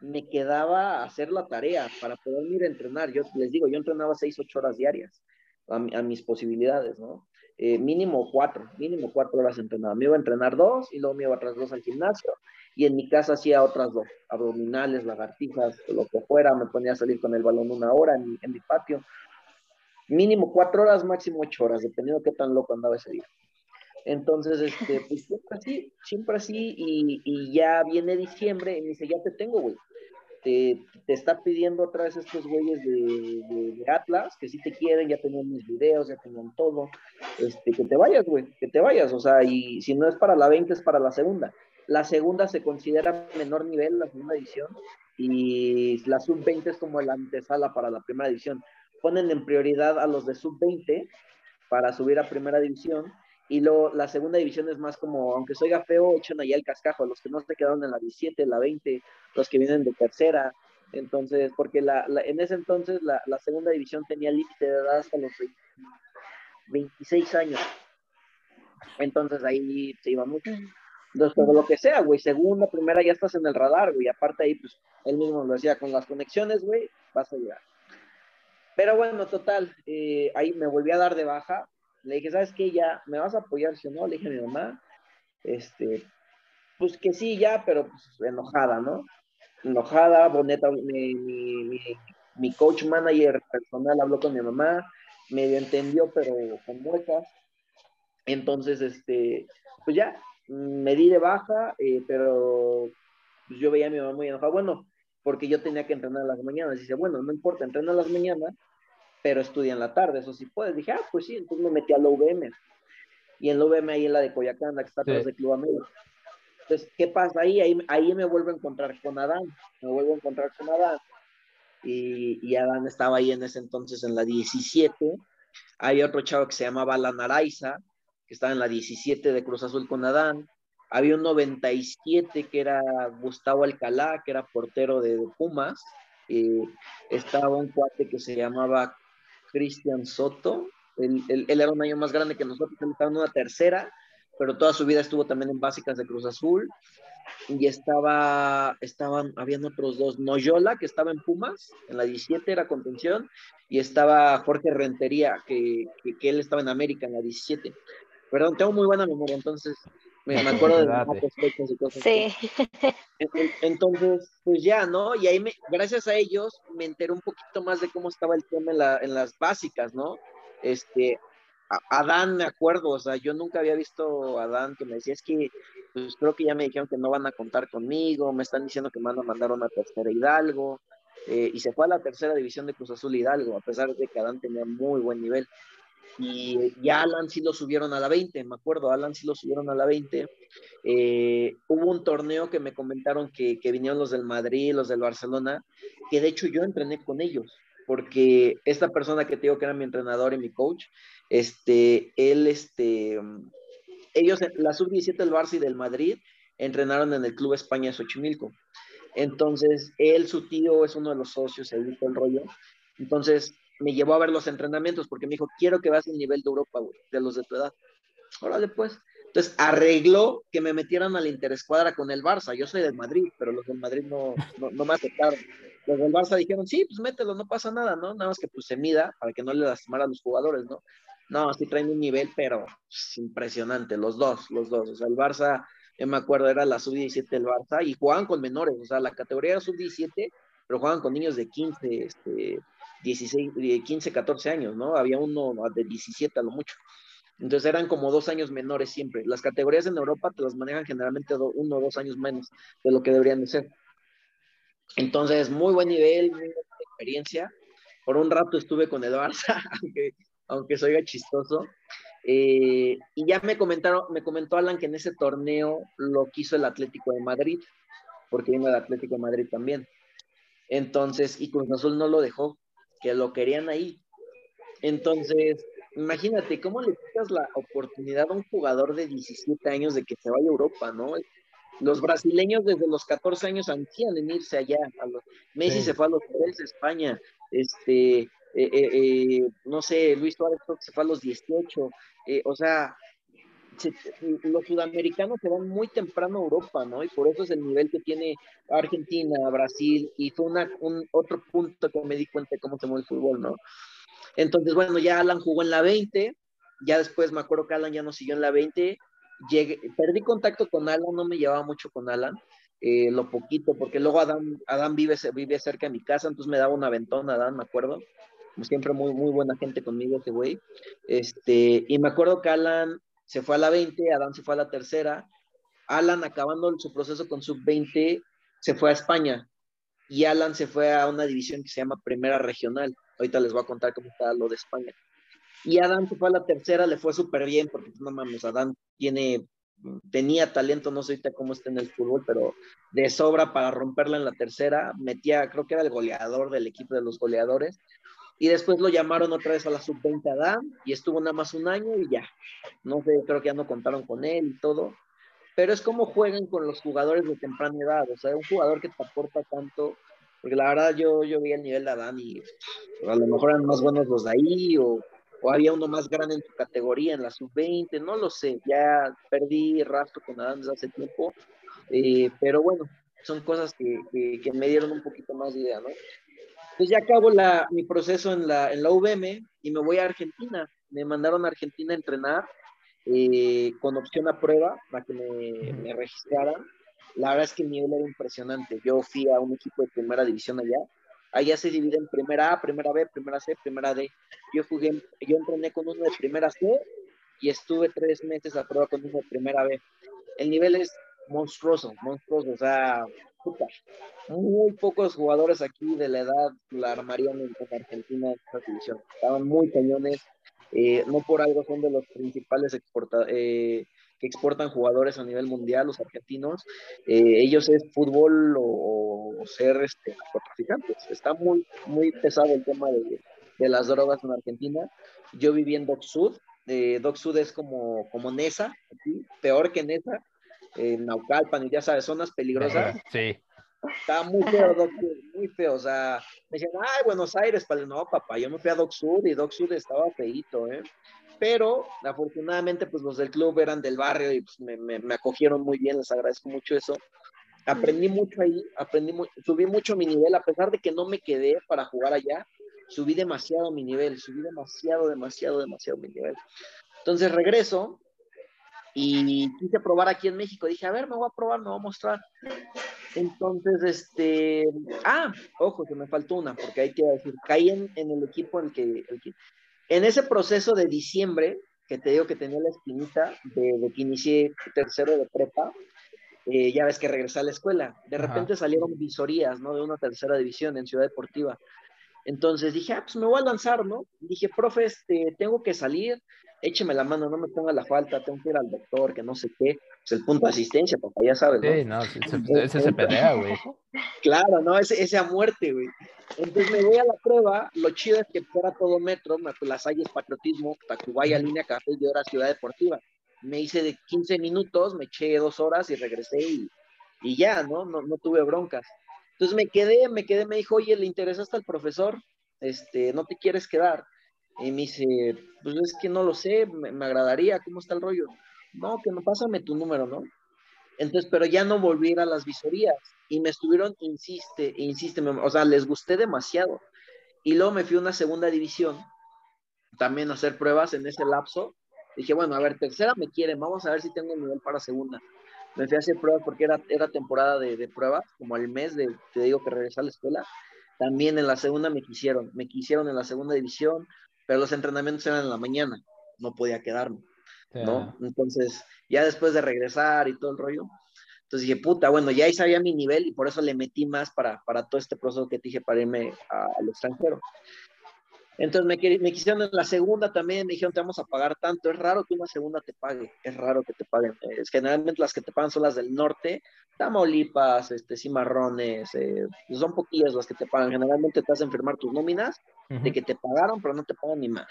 Speaker 3: me quedaba a hacer la tarea para poder ir a entrenar, yo les digo, yo entrenaba seis, ocho horas diarias a, a mis posibilidades, ¿no? Eh, mínimo cuatro, mínimo cuatro horas entrenaba, me iba a entrenar dos y luego me iba otras dos al gimnasio y en mi casa hacía otras dos, abdominales, lagartijas, lo que fuera, me ponía a salir con el balón una hora en en mi patio. Mínimo cuatro horas, máximo ocho horas, dependiendo de qué tan loco andaba ese día. Entonces, este, pues siempre así, siempre así, y, y ya viene diciembre y me dice, ya te tengo, güey. Te, te, está pidiendo otra vez estos güeyes de, de, de, Atlas, que sí te quieren, ya tenían mis videos, ya tenían todo, este, que te vayas, güey, que te vayas, o sea, y si no es para la 20, es para la segunda. La segunda se considera menor nivel, la segunda edición, y la sub-20 es como la antesala para la primera división. Ponen en prioridad a los de sub-20 para subir a primera división, y luego la segunda división es más como, aunque soy feo, echan allá el cascajo, los que no se quedaron en la 17, la 20, los que vienen de tercera. Entonces, porque la, la, en ese entonces la, la segunda división tenía límite de edad hasta los 20, 26 años. Entonces ahí se iba mucho. Entonces, lo que sea, güey, segunda, primera, ya estás en el radar, güey. Aparte ahí, pues, él mismo lo decía, con las conexiones, güey, vas a llegar. Pero bueno, total, eh, ahí me volví a dar de baja. Le dije, ¿sabes qué? Ya, ¿me vas a apoyar? Si no, le dije a mi mamá, este, pues que sí, ya, pero pues enojada, ¿no? Enojada, Boneta, mi, mi coach manager personal habló con mi mamá, medio entendió, pero con muecas. Entonces, este, pues ya, me di de baja, eh, pero pues yo veía a mi mamá muy enojada. Bueno, porque yo tenía que entrenar a las mañanas. Y dice, bueno, no importa, entrena a las mañanas, pero estudia en la tarde, eso sí puedes. Dije, ah, pues sí, entonces me metí a la UVM. Y en la UVM ahí en la de Coyacán, la que está atrás sí. de Club América. Entonces, ¿qué pasa ahí? ahí? Ahí me vuelvo a encontrar con Adán, me vuelvo a encontrar con Adán. Y, y Adán estaba ahí en ese entonces en la 17. Hay otro chavo que se llamaba Alan Araiza, que estaba en la 17 de Cruz Azul con Adán. Había un 97 que era Gustavo Alcalá, que era portero de, Pumas. estaba un cuate que se llamaba Cristian Soto. Él, él, era un año más grande que nosotros, él estaba en una tercera pero toda su vida estuvo también en básicas de Cruz Azul. Y estaba, estaban, habían otros dos, Noyola, que estaba en Pumas, en la 17 era contención, y estaba Jorge Rentería, que, que, él estaba en América, en la 17. Perdón, tengo muy buena memoria, entonces me, acuerdo de los fechas y cosas. Sí. Entonces, pues ya, ¿no? Y ahí, me, gracias a ellos, me enteré un poquito más de cómo estaba el tema en, la, en las básicas, ¿no? Este, Adán, me acuerdo, o sea, yo nunca había visto a Adán que me decía, es que, pues creo que ya me dijeron que no van a contar conmigo, me están diciendo que me van a mandar a una tercera Hidalgo, eh, y se fue a la tercera división de Cruz Azul Hidalgo, a pesar de que Adán tenía muy buen nivel. Y ya Alan sí lo subieron a la 20, me acuerdo, Alan sí lo subieron a la 20. Eh, hubo un torneo que me comentaron que, que vinieron los del Madrid, los del Barcelona, que de hecho yo entrené con ellos porque esta persona que te digo que era mi entrenador y mi coach, este, él, este, ellos, la sub-17 del Barça y del Madrid, entrenaron en el Club España de Xochimilco. Entonces, él, su tío, es uno de los socios, ahí el rollo. Entonces, me llevó a ver los entrenamientos porque me dijo, quiero que veas el nivel de Europa, güey, de los de tu edad. Órale, pues. Entonces, arregló que me metieran a la interescuadra con el Barça. Yo soy del Madrid, pero los del Madrid no, no, no me aceptaron los del Barça dijeron, sí, pues mételo, no pasa nada, ¿no? Nada más que pues se mida para que no le lastimara a los jugadores, ¿no? No, sí traen un nivel, pero es impresionante, los dos, los dos. O sea, el Barça, yo me acuerdo, era la sub-17 del Barça y jugaban con menores, o sea, la categoría era sub-17, pero jugaban con niños de 15, este, 16, 15, 14 años, ¿no? Había uno de 17 a lo mucho. Entonces eran como dos años menores siempre. Las categorías en Europa te las manejan generalmente uno o dos años menos de lo que deberían de ser. Entonces, muy buen nivel, muy buena experiencia. Por un rato estuve con el Barça, aunque, aunque soy chistoso. Eh, y ya me comentaron, me comentó Alan que en ese torneo lo quiso el Atlético de Madrid, porque vino el Atlético de Madrid también. Entonces, y Cruz Azul no lo dejó, que lo querían ahí. Entonces, imagínate, ¿cómo le quitas la oportunidad a un jugador de 17 años de que se vaya a Europa, no? los brasileños desde los 14 años ansían en irse allá. A los, Messi se fue a los de España. Este, eh, eh, eh, no sé, Luis Suárez se fue a los 18. o sea, los sudamericanos se van muy temprano a Europa, ¿no? Y por eso es el nivel que tiene Argentina, Brasil, y fue una, un, otro punto que me di cuenta de cómo se mueve el fútbol, ¿no? Entonces, bueno, ya Alan jugó en la 20, ya después me acuerdo que Alan ya no siguió en la 20, llegué, perdí contacto con Alan, no me llevaba mucho con Alan, eh, lo poquito, porque luego Adán, Adán vive, vive cerca de mi casa, entonces me daba una ventona Adán, me acuerdo. Siempre, muy, muy buena gente conmigo ese güey. Este, y me acuerdo que Alan se fue a la 20, Adán se fue a la tercera. Alan, acabando su proceso con sub-20, se fue a España. Y Alan se fue a una división que se llama Primera Regional. Ahorita les voy a contar cómo está lo de España. Y Adán se fue a la tercera, le fue súper bien, porque no mames, Adán tiene, tenía talento, no sé ahorita cómo está en el fútbol, pero de sobra para romperla en la tercera, metía, creo que era el goleador del equipo de los goleadores, y después lo llamaron otra vez a la sub-20 Adán, y estuvo nada más un año y ya, no sé, creo que ya no contaron con él y todo, pero es como juegan con los jugadores de temprana edad, o sea, un jugador que te aporta tanto, porque la verdad yo, yo vi el nivel de Adán y a lo mejor eran más buenos los de ahí, o o había uno más grande en su categoría, en la sub-20, no lo sé, ya perdí rastro con Adán desde hace tiempo, eh, pero bueno, son cosas que, que, me dieron un poquito más de idea, ¿no? Pues ya acabo la, mi proceso en la, en la UVM y me voy a Argentina, me mandaron a Argentina a entrenar eh, con opción a prueba para que me, me registraran. La verdad es que el nivel era impresionante. Yo fui a un equipo de primera división allá Allá se divide en primera A, primera B, primera C, primera D. Yo jugué, yo entrené con uno de primera C y estuve tres meses a prueba con uno de primera B. El nivel es monstruoso, monstruoso, o sea. Muy pocos jugadores aquí de la edad la armarían en, Argentina en esta división. Estaban muy cañones, eh, no por algo son de los principales exportadores. Eh, que exportan jugadores a nivel mundial, los argentinos, eh, ellos es fútbol o, ser este, narcotraficantes. Está muy, muy pesado el tema de, de las drogas en Argentina. Yo viví en Doc Sud, eh, Sud es como, como Nesa, peor que Nesa, en Naucalpan y ya sabes, zonas peligrosas.
Speaker 2: Sí.
Speaker 3: Estaba muy feo Doc muy feo. O sea, me decían, ay, Buenos Aires, no, papá, yo me fui a Doc Sud y Doc Sud estaba feíto, ¿eh? Pero afortunadamente, pues los del club eran del barrio y pues, me, me, acogieron muy bien, les agradezco mucho eso. Aprendí mucho ahí, aprendí subí mucho mi nivel, a pesar de que no me quedé para jugar allá, subí demasiado mi nivel, subí demasiado, demasiado, demasiado mi nivel. Entonces regreso y quise probar aquí en México. Dije, a ver, me voy a probar, me voy a mostrar. Entonces, este, ah, ojo, que me faltó una, porque hay que decir, caí en, el equipo en el que, en ese proceso de diciembre, que te digo que tenía la espinita de, que inicié tercero de prepa, eh, ya ves que regresé a la escuela. De repente salieron visorías, ¿no? De una tercera división en Ciudad Deportiva. Entonces dije, ah, pues me voy a lanzar, ¿no? Dije, profe, este, tengo que salir, écheme la mano, no me ponga la falta, tengo que ir al doctor, que no sé qué. Pues el punto de asistencia, papá, ya sabes,
Speaker 2: ¿no? Sí, no, ese se pelea, güey.
Speaker 3: Claro, no, ese, ese a muerte, güey. Entonces me voy a la prueba, lo chido es que fuera todo metro, las es patriotismo, Tacubaya, línea café, era Ciudad Deportiva. Me hice de 15 minutos, me eché dos horas y regresé y, y ya, ¿no? ¿no? No tuve broncas. Entonces me quedé, me quedé, me dijo, oye, ¿le interesa hasta el profesor? Este, ¿no te quieres quedar? Y me dice, pues es que no lo sé, me, agradaría, ¿cómo está el rollo? No, que no, pásame tu número, ¿no? Entonces, pero ya no volví a, las visorías y me estuvieron, insiste, insiste, o sea, les gusté demasiado. Y luego me fui a una segunda división, también a hacer pruebas en ese lapso. Dije, bueno, a ver, tercera me quieren, vamos a ver si tengo nivel para segunda me fui a hacer pruebas porque era, era temporada de, de pruebas, como al mes de, te digo que regresé a la escuela. También en la segunda me quisieron, me quisieron en la segunda división, pero los entrenamientos eran en la mañana, no podía quedarme, ¿no? Entonces, ya después de regresar y todo el rollo, entonces dije, puta, bueno, ya ahí sabía mi nivel y por eso le metí más para, para todo este proceso que te dije para irme al extranjero. Entonces me, me, quisieron en la segunda también, me dijeron, te vamos a pagar tanto. Es raro que una segunda te pague, es raro que te paguen. Es, generalmente las que te pagan son las del norte, Tamaulipas, este, Cimarrones, eh, son poquillas las que te pagan. Generalmente te hacen firmar tus nóminas de que te pagaron, pero no te pagan ni más.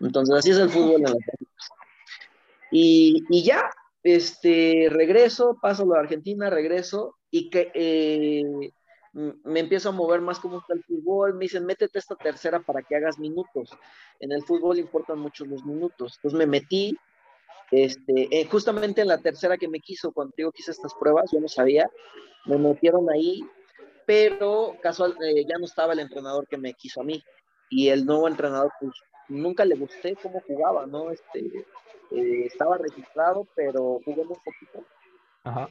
Speaker 3: Entonces así es el fútbol en las y, y ya, este, regreso, paso a la Argentina, regreso, y que eh, me empiezo a mover más como está el fútbol, me dicen, métete esta tercera para que hagas minutos. En el fútbol importan mucho los minutos. Entonces me metí, este, eh, justamente en la tercera que me quiso, cuando digo que hice estas pruebas, yo no sabía, me metieron ahí, pero casual, eh, ya no estaba el entrenador que me quiso a mí. Y el nuevo entrenador, pues nunca le gusté cómo jugaba, ¿no? Este, eh, estaba registrado, pero jugó muy poquito. Ajá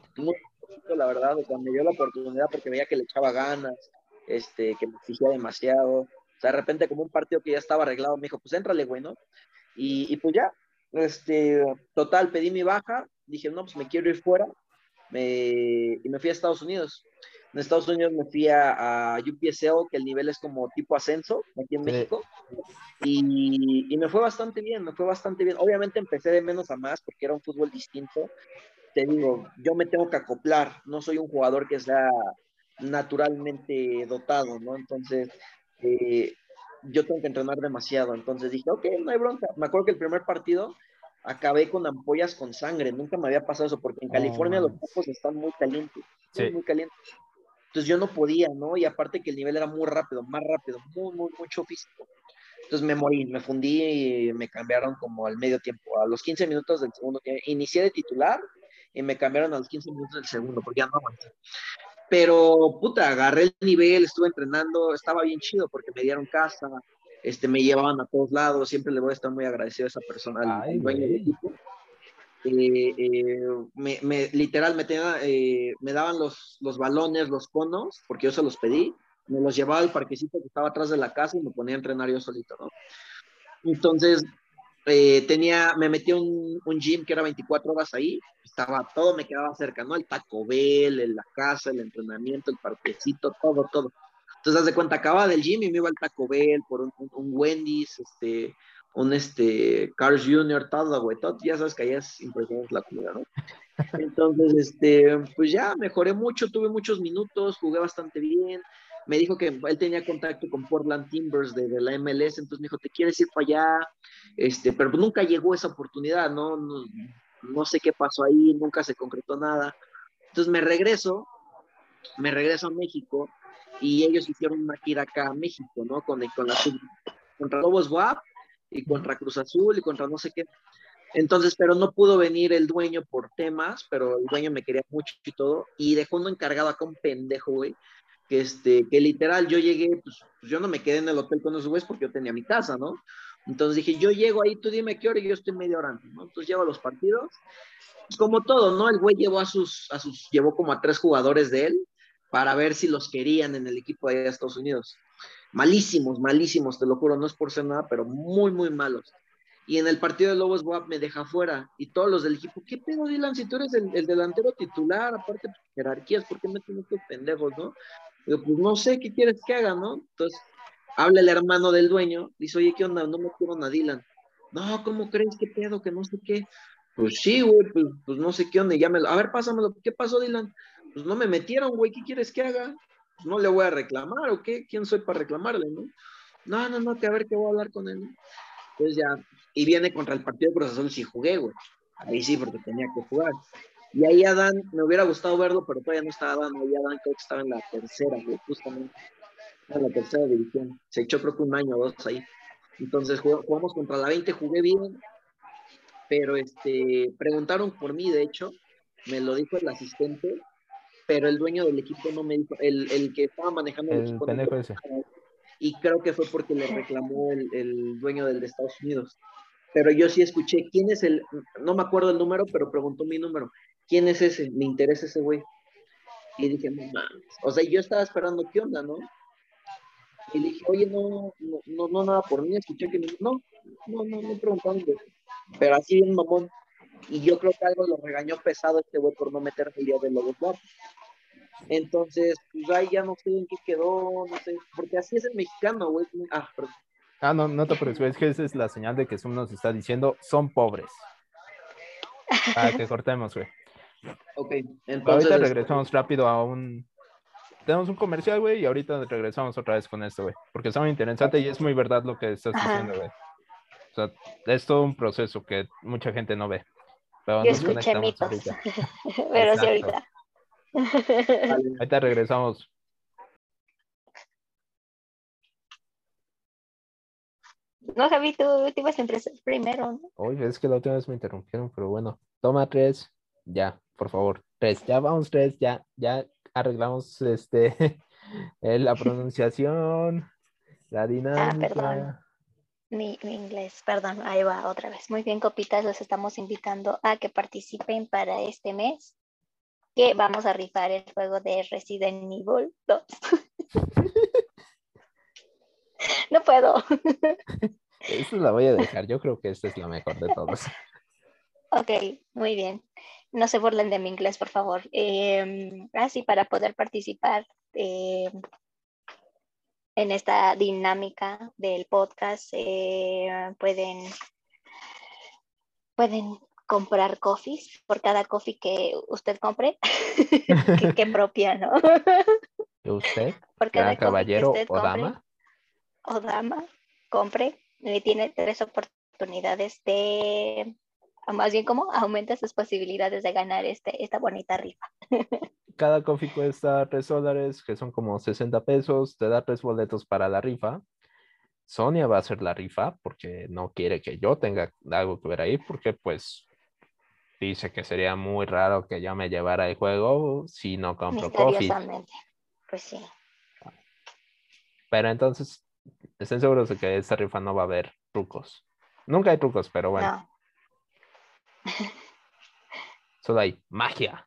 Speaker 3: la verdad, o sea, me dio la oportunidad porque veía que le echaba ganas, este, que me exigía demasiado. O sea, de repente, como un partido que ya estaba arreglado, me dijo, pues éntrale, güey, ¿no? Y, y pues ya, este, total, pedí mi baja, dije, no, pues me quiero ir fuera, me, y me fui a Estados Unidos. En Estados Unidos me fui a, a UPSL, que el nivel es como tipo ascenso, aquí en México, y, y, me fue bastante bien, me fue bastante bien. Obviamente empecé de menos a más porque era un fútbol distinto, te digo, yo me tengo que acoplar, no soy un jugador que sea naturalmente dotado, ¿no? Entonces, eh, yo tengo que entrenar demasiado. Entonces dije, ok, no hay bronca. Me acuerdo que el primer partido acabé con ampollas con sangre, nunca me había pasado eso, porque en California los campos están muy calientes, muy calientes. Entonces yo no podía, ¿no? Y aparte que el nivel era muy rápido, más rápido, muy, muy, mucho físico. Entonces me morí, me fundí y me cambiaron como al medio tiempo, a los 15 minutos del segundo que inicié de titular y me cambiaron a los 15 minutos del segundo, porque ya no aguanté. Pero, puta, agarré el nivel, estuve entrenando, estaba bien chido porque me dieron casa, este, me llevaban a todos lados, siempre le voy a estar muy agradecido a esa persona, al dueño del equipo. Eh, eh, me, me, literal me, eh, me daban los, los balones, los conos, porque yo se los pedí, me los llevaba al parquecito que estaba atrás de la casa y me ponía a entrenar yo solito, ¿no? Entonces, eh, tenía, me metí un, un, gym que era 24 horas ahí, estaba, todo me quedaba cerca, ¿no? El Taco Bell, la casa, el entrenamiento, el parquecito, todo, todo. Entonces, haz de cuenta, acababa del gym y me iba al Taco Bell por un, un, Wendy's, este, un este, Carl Jr., todo, güey, todo, ya sabes que allá es impresionante la comida, ¿no? Entonces, este, pues ya mejoré mucho, tuve muchos minutos, jugué bastante bien. Me dijo que él tenía contacto con Portland Timbers de, la MLS, entonces me dijo, ¿te quieres ir para allá? Este, pero nunca llegó esa oportunidad, ¿no? ¿no? No sé qué pasó ahí, nunca se concretó nada. Entonces me regreso, me regreso a México y ellos hicieron una gira acá a México, ¿no? Con, con la contra Lobos WAP y contra Cruz Azul y contra no sé qué. Entonces, pero no pudo venir el dueño por temas, pero el dueño me quería mucho y todo, y dejó uno encargado acá un pendejo, güey, que este, que literal yo llegué, pues, pues, yo no me quedé en el hotel con esos güeyes porque yo tenía mi casa, ¿no? Entonces dije, yo llego ahí, tú dime qué hora y yo estoy media hora ¿no? Entonces llevo los partidos, como todo, ¿no? El güey llevó a sus, a sus, llevó como a tres jugadores de él para ver si los querían en el equipo de Estados Unidos. Malísimos, malísimos, te lo juro, no es por ser nada, pero muy, muy malos. Y en el partido de Lobos Boab me deja fuera. Y todos los del equipo, ¿qué pedo, Dylan? Si tú eres el, delantero titular, aparte de jerarquías, ¿por qué meten estos pendejos, no? Digo, pues no sé qué quieres que haga, ¿no? Entonces, habla el hermano del dueño, dice, oye, ¿qué onda? No me quiero a Dylan. No, ¿cómo crees? ¿Qué pedo? Que no sé qué. Pues sí, güey, pues, pues no sé qué onda. Ya A ver, pásamelo. ¿Qué pasó, Dylan? Pues no me metieron, güey. ¿Qué quieres que haga? Pues no le voy a reclamar, ¿o qué? ¿Quién soy para reclamarle, no? No, no, no, que a ver qué voy a hablar con él. Entonces ya, y viene contra el partido de Cruz Azul, sí jugué, güey. Ahí sí, porque tenía que jugar. Y ahí Adán, me hubiera gustado verlo, pero todavía no estaba Adán. Ahí Adán creo que estaba en la tercera, justamente. En la tercera división. Se echó creo que un año o dos ahí. Entonces jugamos contra la 20, jugué bien, pero este, preguntaron por mí, de hecho, me lo dijo el asistente, pero el dueño del equipo no me dijo, el, el que estaba manejando el, equipo. ese. Y creo que fue porque le reclamó el, el, dueño del de Estados Unidos. Pero yo sí escuché, ¿quién es el, no me acuerdo el número, pero preguntó mi número, ¿quién es ese? Me interesa ese güey. Y dije, no mames. O sea, yo estaba esperando qué onda, ¿no? Y dije, oye, no, no, no, nada por mí, escuché que no, no, no, no preguntaron, pero así bien mamón. Y yo creo que algo lo regañó pesado este güey por no meterme el día de los Entonces, pues ahí ya no sé en qué quedó, no sé, porque así es el mexicano, güey. Ah, perdón.
Speaker 2: Ah, no, no te preocupes, es que esa es la señal de que Zoom nos está diciendo, son pobres. Para que cortemos, güey.
Speaker 3: Ok,
Speaker 2: entonces. Ahorita este, regresamos rápido a un. Tenemos un comercial, güey, y ahorita regresamos otra vez con esto, güey. Porque está muy interesante y es muy verdad lo que estás diciendo, güey. O sea, es todo un proceso que mucha gente no ve.
Speaker 1: Pero Yo escuché mitos. Pero sí ahorita.
Speaker 2: Ahorita regresamos.
Speaker 1: No, Javi, tú te ibas a empezar primero, ¿no?
Speaker 2: Oye, es que la última vez me interrumpieron, pero bueno. Toma tres, ya, por favor. Tres, ya vamos tres, ya, ya arreglamos este la pronunciación, la dinámica.
Speaker 1: Ah, mi, inglés, perdón, ahí va otra vez. Muy bien, copitas, los estamos invitando a que participen para este mes, que vamos a rifar el juego de Resident Evil 2. no puedo.
Speaker 2: Eso la voy a dejar, yo creo que esta es la mejor de todos.
Speaker 1: Ok, muy bien. No se burlen de mi inglés, por favor. Eh, así, para poder participar, eh, en esta dinámica del podcast eh, pueden, pueden comprar coffees por cada coffee que usted compre, que, propia, ¿no?
Speaker 2: ¿Usted? Por cada caballero o dama?
Speaker 1: O dama, compre, y tiene tres oportunidades de, más bien como aumenta sus posibilidades de ganar este, esta bonita rifa.
Speaker 2: cada coffee cuesta 3 dólares, que son como 60 pesos, te da tres boletos para la rifa. Sonia va a hacer la rifa porque no quiere que yo tenga algo que ver ahí, porque pues dice que sería muy raro que yo me llevara el juego si no compro coffee.
Speaker 1: Pues sí.
Speaker 2: Pero entonces, estén seguros de que esta rifa no va a haber trucos. Nunca hay trucos, pero bueno. Solo hay magia.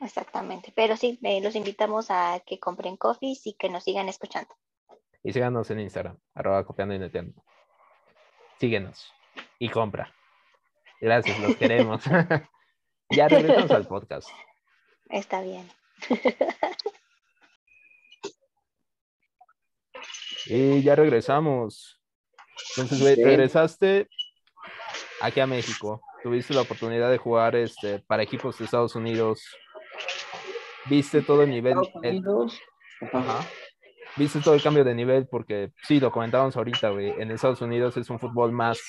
Speaker 1: Exactamente, pero sí, los invitamos a que compren coffees y que nos sigan escuchando.
Speaker 2: Y síganos en Instagram, arroba copiando y neteando. Síguenos y compra. Gracias, los queremos. ya regresamos al podcast.
Speaker 1: Está bien.
Speaker 2: y ya regresamos. Entonces, regresaste aquí a México. Tuviste la oportunidad de jugar este, para equipos de Estados Unidos. Viste todo el nivel. Ajá. Viste todo el cambio de nivel porque, sí, lo comentábamos ahorita, güey. En Estados Unidos es un fútbol más,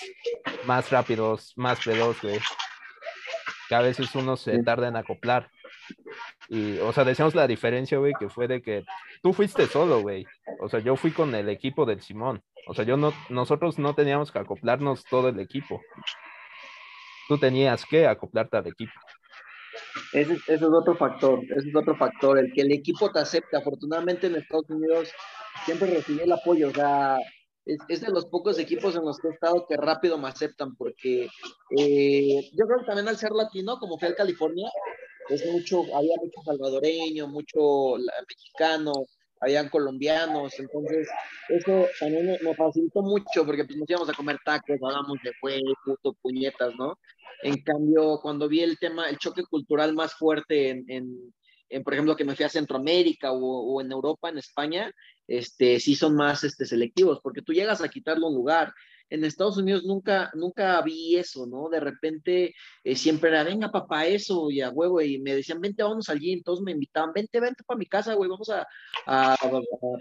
Speaker 2: más rápido, más veloz, güey. Que a veces uno se tarda en acoplar. Y, o sea, decíamos la diferencia, güey, que fue de que tú fuiste solo, güey. O sea, yo fui con el equipo del Simón. O sea, yo no, nosotros no teníamos que acoplarnos todo el equipo. Tú tenías que acoplarte al equipo.
Speaker 3: Ese, es otro factor, ese es otro factor, el que el equipo te acepte. Afortunadamente en Estados Unidos siempre recibí el apoyo, o sea, es, de los pocos equipos en los que he estado que rápido me aceptan, porque eh, yo creo que también al ser latino, como fue en California, es mucho, había mucho salvadoreño, mucho mexicano, habían colombianos, entonces eso también me, facilitó mucho porque pues nos íbamos a comer tacos, hablamos de güey, puto, puñetas, ¿no? En cambio, cuando vi el tema, el choque cultural más fuerte en, en, por ejemplo, que me fui a Centroamérica o, o, en Europa, en España, este, sí son más este, selectivos, porque tú llegas a quitarle un lugar en Estados Unidos nunca, nunca vi eso, ¿no? De repente eh, siempre era, venga papá, eso, y a huevo, y me decían, vente, vamos allí, entonces me invitaban, vente, vente para mi casa, güey, vamos a, a,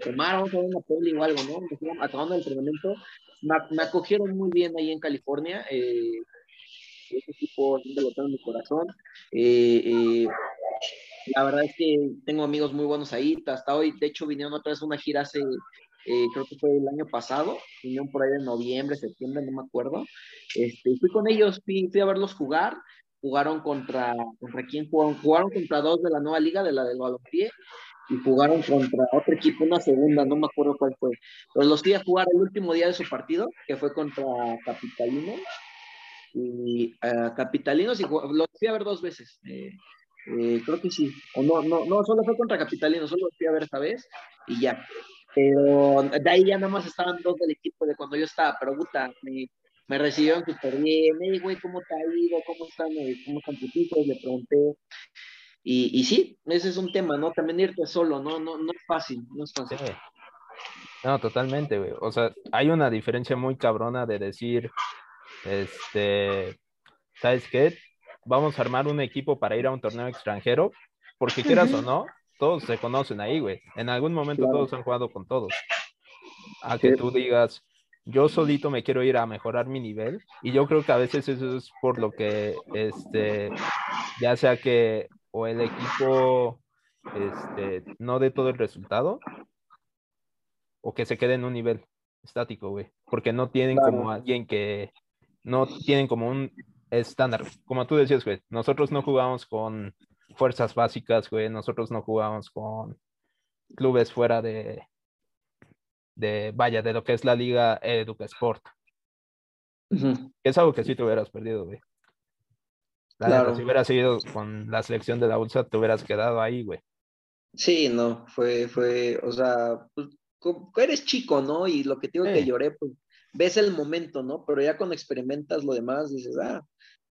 Speaker 3: tomar, vamos a ver una peli o algo, ¿no? Acabando el entrenamiento, me, acogieron muy bien ahí en California, eh, ese tipo de lo tengo en mi corazón, eh, la verdad es que tengo amigos muy buenos ahí, hasta hoy, de hecho vinieron otra vez una gira hace eh, creo que fue el año pasado, vinieron por ahí en noviembre, septiembre, no me acuerdo. Este, fui con ellos, fui, a verlos jugar, jugaron contra, ¿contra quién jugaron? Jugaron contra dos de la nueva liga, de la del balompié, y jugaron contra otro equipo, una segunda, no me acuerdo cuál fue. Los fui a jugar el último día de su partido, que fue contra Capitalino. Y uh, Capitalinos, y los fui a ver dos veces. Eh, eh, creo que sí. O no, no, no, solo fue contra Capitalino, solo los fui a ver esta vez y ya. Pero de ahí ya nada más estaban dos del equipo de cuando yo estaba, pero puta, me, me recibieron súper bien, hey, güey, ¿cómo te ha ido? ¿Cómo están, eh, cómo están tus hijos? Le pregunté. Y, y sí, ese es un tema, ¿no? También irte solo, ¿no? No, no es fácil, no es fácil.
Speaker 2: No, totalmente, güey. O sea, hay una diferencia muy cabrona de decir, este, ¿sabes qué? Vamos a armar un equipo para ir a un torneo extranjero, porque quieras o no, todos se conocen ahí, güey. En algún momento todos han jugado con todos. A que tú digas, yo solito me quiero ir a mejorar mi nivel. Y yo creo que a veces eso es por lo que, este, ya sea que o el equipo este, no dé todo el resultado, o que se quede en un nivel estático, güey. Porque no tienen como alguien que, no tienen como un estándar. Como tú decías, güey, nosotros no jugamos con fuerzas básicas, güey. Nosotros no jugamos con clubes fuera de, de, vaya, de lo que es la liga Educa Sport. Es algo que sí te hubieras perdido, güey. claro. si hubieras seguido con la selección de la ULSA, te hubieras quedado ahí, güey.
Speaker 3: Sí, no, fue, fue, o sea, pues, eres chico, ¿no? Y lo que tengo que lloré, pues, ves el momento, ¿no? Pero ya cuando experimentas lo demás, dices, ah,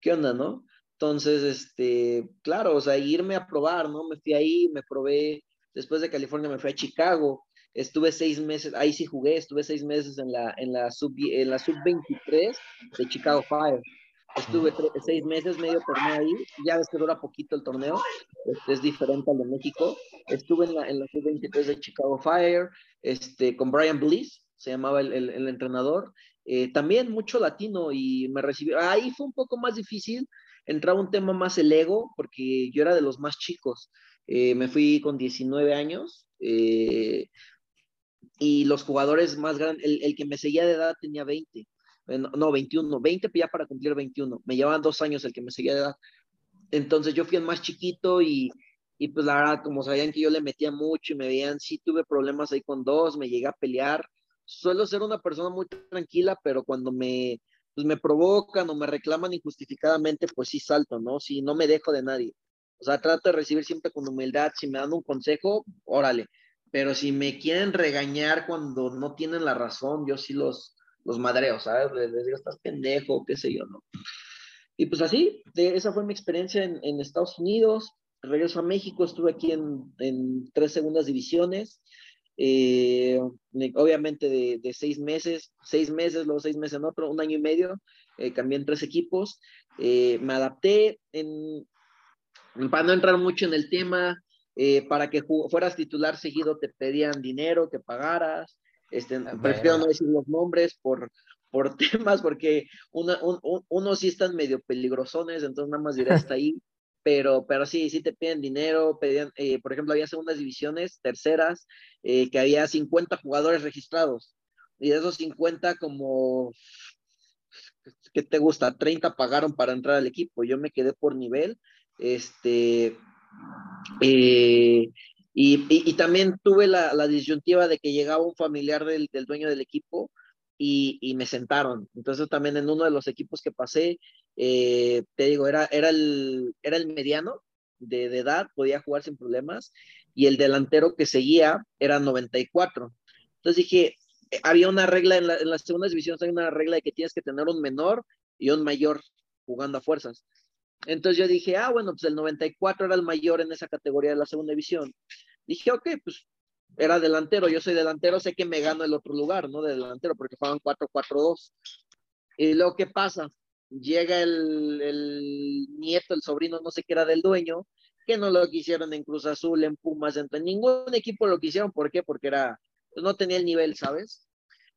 Speaker 3: ¿qué onda, no? Entonces, este, claro, o sea, irme a probar, ¿no? Me fui ahí, me probé, después de California me fui a Chicago, estuve seis meses, ahí sí jugué, estuve seis meses en la, en la sub, en la sub 23 de Chicago Fire. Estuve seis meses, medio torneo ahí, ya ves que dura poquito el torneo, es, diferente al de México. Estuve en la, en la sub 23 de Chicago Fire, este, con Brian Bliss, se llamaba el, el, el entrenador, eh, también mucho latino y me recibió, ahí fue un poco más difícil entraba un tema más el ego, porque yo era de los más chicos. Eh, me fui con 19 años eh, y los jugadores más grandes, el, que me seguía de edad tenía 20, eh, no, 21, 20 ya para cumplir 21, me llevaban dos años el que me seguía de edad. Entonces yo fui el más chiquito y, y pues la verdad, como sabían que yo le metía mucho y me veían, sí tuve problemas ahí con dos, me llegué a pelear. Suelo ser una persona muy tranquila, pero cuando me, pues me provocan o me reclaman injustificadamente, pues sí salto, ¿no? Si no me dejo de nadie. O sea, trato de recibir siempre con humildad. Si me dan un consejo, órale. Pero si me quieren regañar cuando no tienen la razón, yo sí los, los madreo, ¿sabes? Les, digo, estás pendejo, qué sé yo, ¿no? Y pues así, de, esa fue mi experiencia en, en, Estados Unidos. Regreso a México, estuve aquí en, en tres segundas divisiones. Eh, obviamente de, seis meses, seis meses, luego seis meses en otro, un año y medio, eh, cambié en tres equipos, eh, me adapté en, para no entrar mucho en el tema, para que fueras titular seguido te pedían dinero, que pagaras, este, prefiero no decir los nombres por, por temas, porque uno, uno sí están medio peligrosones, entonces nada más diré hasta ahí pero, pero sí, sí te piden dinero, pedían, eh, por ejemplo, había segundas divisiones, terceras, eh, que había 50 jugadores registrados, y de esos 50 como, ¿qué te gusta? 30 pagaron para entrar al equipo, yo me quedé por nivel, este, eh, y, y, también tuve la, la, disyuntiva de que llegaba un familiar del, del dueño del equipo, y, y, me sentaron. Entonces también en uno de los equipos que pasé, eh, te digo, era, era, el, era el mediano de, edad, podía jugar sin problemas, y el delantero que seguía era 94. Entonces dije, eh, había una regla en, la, en las segundas divisiones, hay una regla de que tienes que tener un menor y un mayor jugando a fuerzas. Entonces yo dije, ah, bueno, pues el 94 era el mayor en esa categoría de la segunda división. Dije, ok, pues era delantero, yo soy delantero, sé que me gano el otro lugar, ¿no? De delantero, porque juegan 4-4-2. Y luego, ¿qué pasa? Llega el, el, nieto, el sobrino, no sé qué era del dueño, que no lo quisieron en Cruz Azul, en Pumas, en ningún equipo lo quisieron, ¿por qué? Porque era, pues, no tenía el nivel, ¿sabes?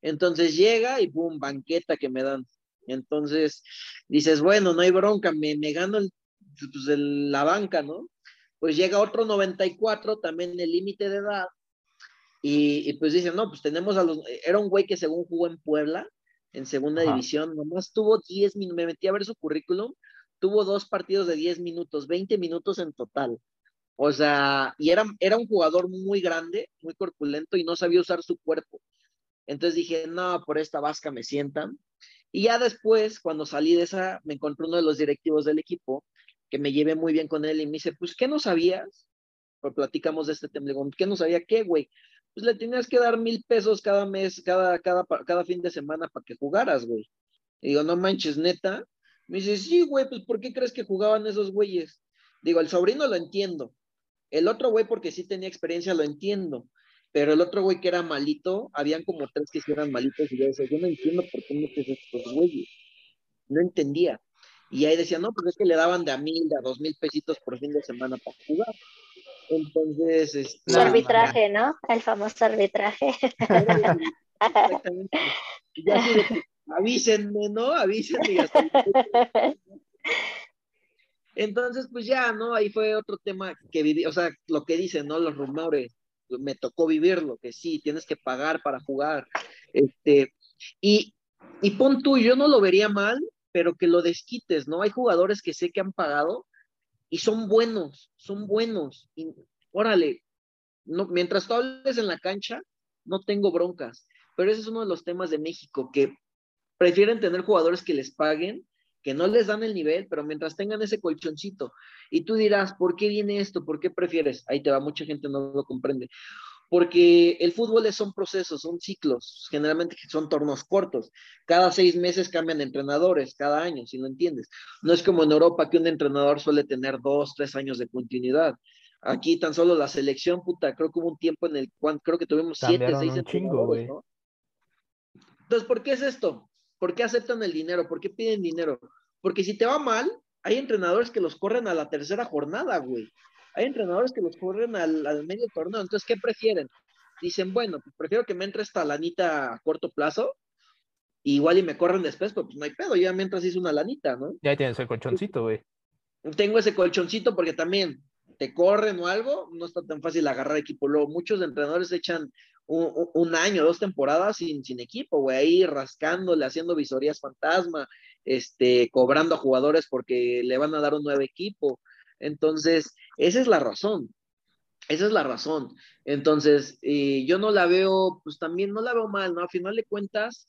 Speaker 3: Entonces llega y boom, banqueta que me dan. Entonces dices, bueno, no hay bronca, me, me gano el, pues, el, la banca, ¿no? Pues llega otro 94, también el límite de edad, y, pues dicen, no, pues tenemos a los, era un güey que según jugó en Puebla, en segunda división, nomás tuvo 10 minutos, me metí a ver su currículum, tuvo dos partidos de 10 minutos, 20 minutos en total. O sea, y era, era un jugador muy grande, muy corpulento y no sabía usar su cuerpo. Entonces dije, no, por esta vasca me sientan. Y ya después, cuando salí de esa, me encontré uno de los directivos del equipo, que me llevé muy bien con él y me dice, pues, ¿qué no sabías? Pues platicamos de este tema. ¿qué no sabía qué, güey? Pues le tenías que dar mil pesos cada mes, cada, cada, cada fin de semana para que jugaras, güey. Y digo, no manches, neta. Me dice, sí, güey, pues ¿por qué crees que jugaban esos güeyes? Digo, el sobrino lo entiendo. El otro güey, porque sí tenía experiencia, lo entiendo. Pero el otro güey que era malito, habían como tres que eran malitos y yo decía, yo no entiendo por qué metes estos güeyes. No entendía. Y ahí decía, no, pues es que le daban de a mil, de a dos mil pesitos por fin de semana para jugar. Entonces, este,
Speaker 1: Su arbitraje, ¿no? El famoso arbitraje.
Speaker 3: Exactamente. Ya avísenme, ¿no? Avísenme. Entonces, pues ya, ¿no? Ahí fue otro tema que viví, o sea, lo que dicen, ¿no? Los rumores, me tocó vivirlo, que sí, tienes que pagar para jugar. Este, y, y pon tú, yo no lo vería mal, pero que lo desquites, ¿no? Hay jugadores que sé que han pagado y son buenos, son buenos. Y, órale, no, mientras tú hables en la cancha, no tengo broncas. Pero ese es uno de los temas de México, que prefieren tener jugadores que les paguen, que no les dan el nivel, pero mientras tengan ese colchoncito. Y tú dirás, ¿por qué viene esto? ¿Por qué prefieres? Ahí te va, mucha gente no lo comprende porque el fútbol son procesos, son ciclos, generalmente son tornos cortos. Cada seis meses cambian entrenadores, cada año, si lo entiendes. No es como en Europa que un entrenador suele tener dos, tres años de continuidad. Aquí tan solo la selección, puta, creo que hubo un tiempo en el cual creo que tuvimos siete, seis entrenadores, ¿no? Entonces, ¿por qué es esto? ¿Por qué aceptan el dinero? ¿Por qué piden dinero? Porque si te va mal, hay entrenadores que los corren a la tercera jornada, güey. Hay entrenadores que los corren al, medio torneo. Entonces, ¿qué prefieren? Dicen, bueno, pues prefiero que me entre esta lanita a corto plazo. igual y me corren después, pero pues no hay pedo. Ya mientras hice una lanita, ¿no?
Speaker 2: Ya tienes el colchoncito, güey.
Speaker 3: Tengo ese colchoncito porque también te corren o algo, no está tan fácil agarrar equipo. Luego, muchos entrenadores echan un, un año, dos temporadas sin, sin equipo, güey, ahí rascándole, haciendo visorías fantasma, este, cobrando a jugadores porque le van a dar un nuevo equipo. Entonces, esa es la razón. Esa es la razón. Entonces, eh, yo no la veo, pues también no la veo mal, ¿no? A final de cuentas,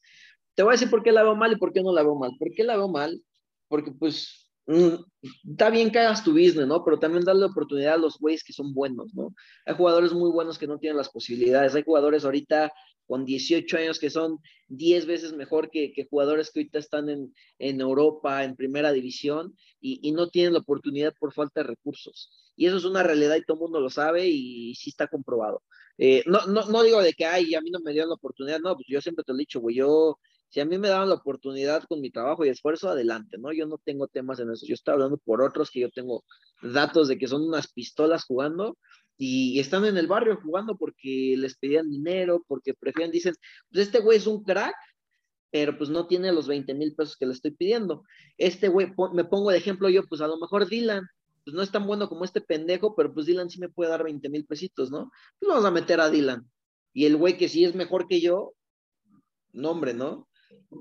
Speaker 3: te voy a decir por qué la veo mal y por qué no la veo mal. ¿Por qué la veo mal? Porque, pues, está bien que hagas tu business, ¿no? Pero también darle oportunidad a los güeyes que son buenos, ¿no? Hay jugadores muy buenos que no tienen las posibilidades. Hay jugadores ahorita con 18 años que son 10 veces mejor que, jugadores que ahorita están en, Europa, en primera división, y, no tienen la oportunidad por falta de recursos. Y eso es una realidad y todo el mundo lo sabe y, sí está comprobado. Eh, no, no, no digo de que, ay, a mí no me dieron la oportunidad, no, pues yo siempre te lo he dicho, güey, yo, si a mí me daban la oportunidad con mi trabajo y esfuerzo, adelante, ¿no? Yo no tengo temas en eso, yo estoy hablando por otros que yo tengo datos de que son unas pistolas jugando y están en el barrio jugando porque les pedían dinero, porque prefieren, dicen, pues este güey es un crack, pero pues no tiene los 20 mil pesos que le estoy pidiendo. Este güey, me pongo de ejemplo yo, pues a lo mejor Dylan, pues no es tan bueno como este pendejo, pero pues Dylan sí me puede dar 20 mil pesitos, ¿no? Pues vamos a meter a Dylan. Y el güey que sí es mejor que yo, nombre, ¿no?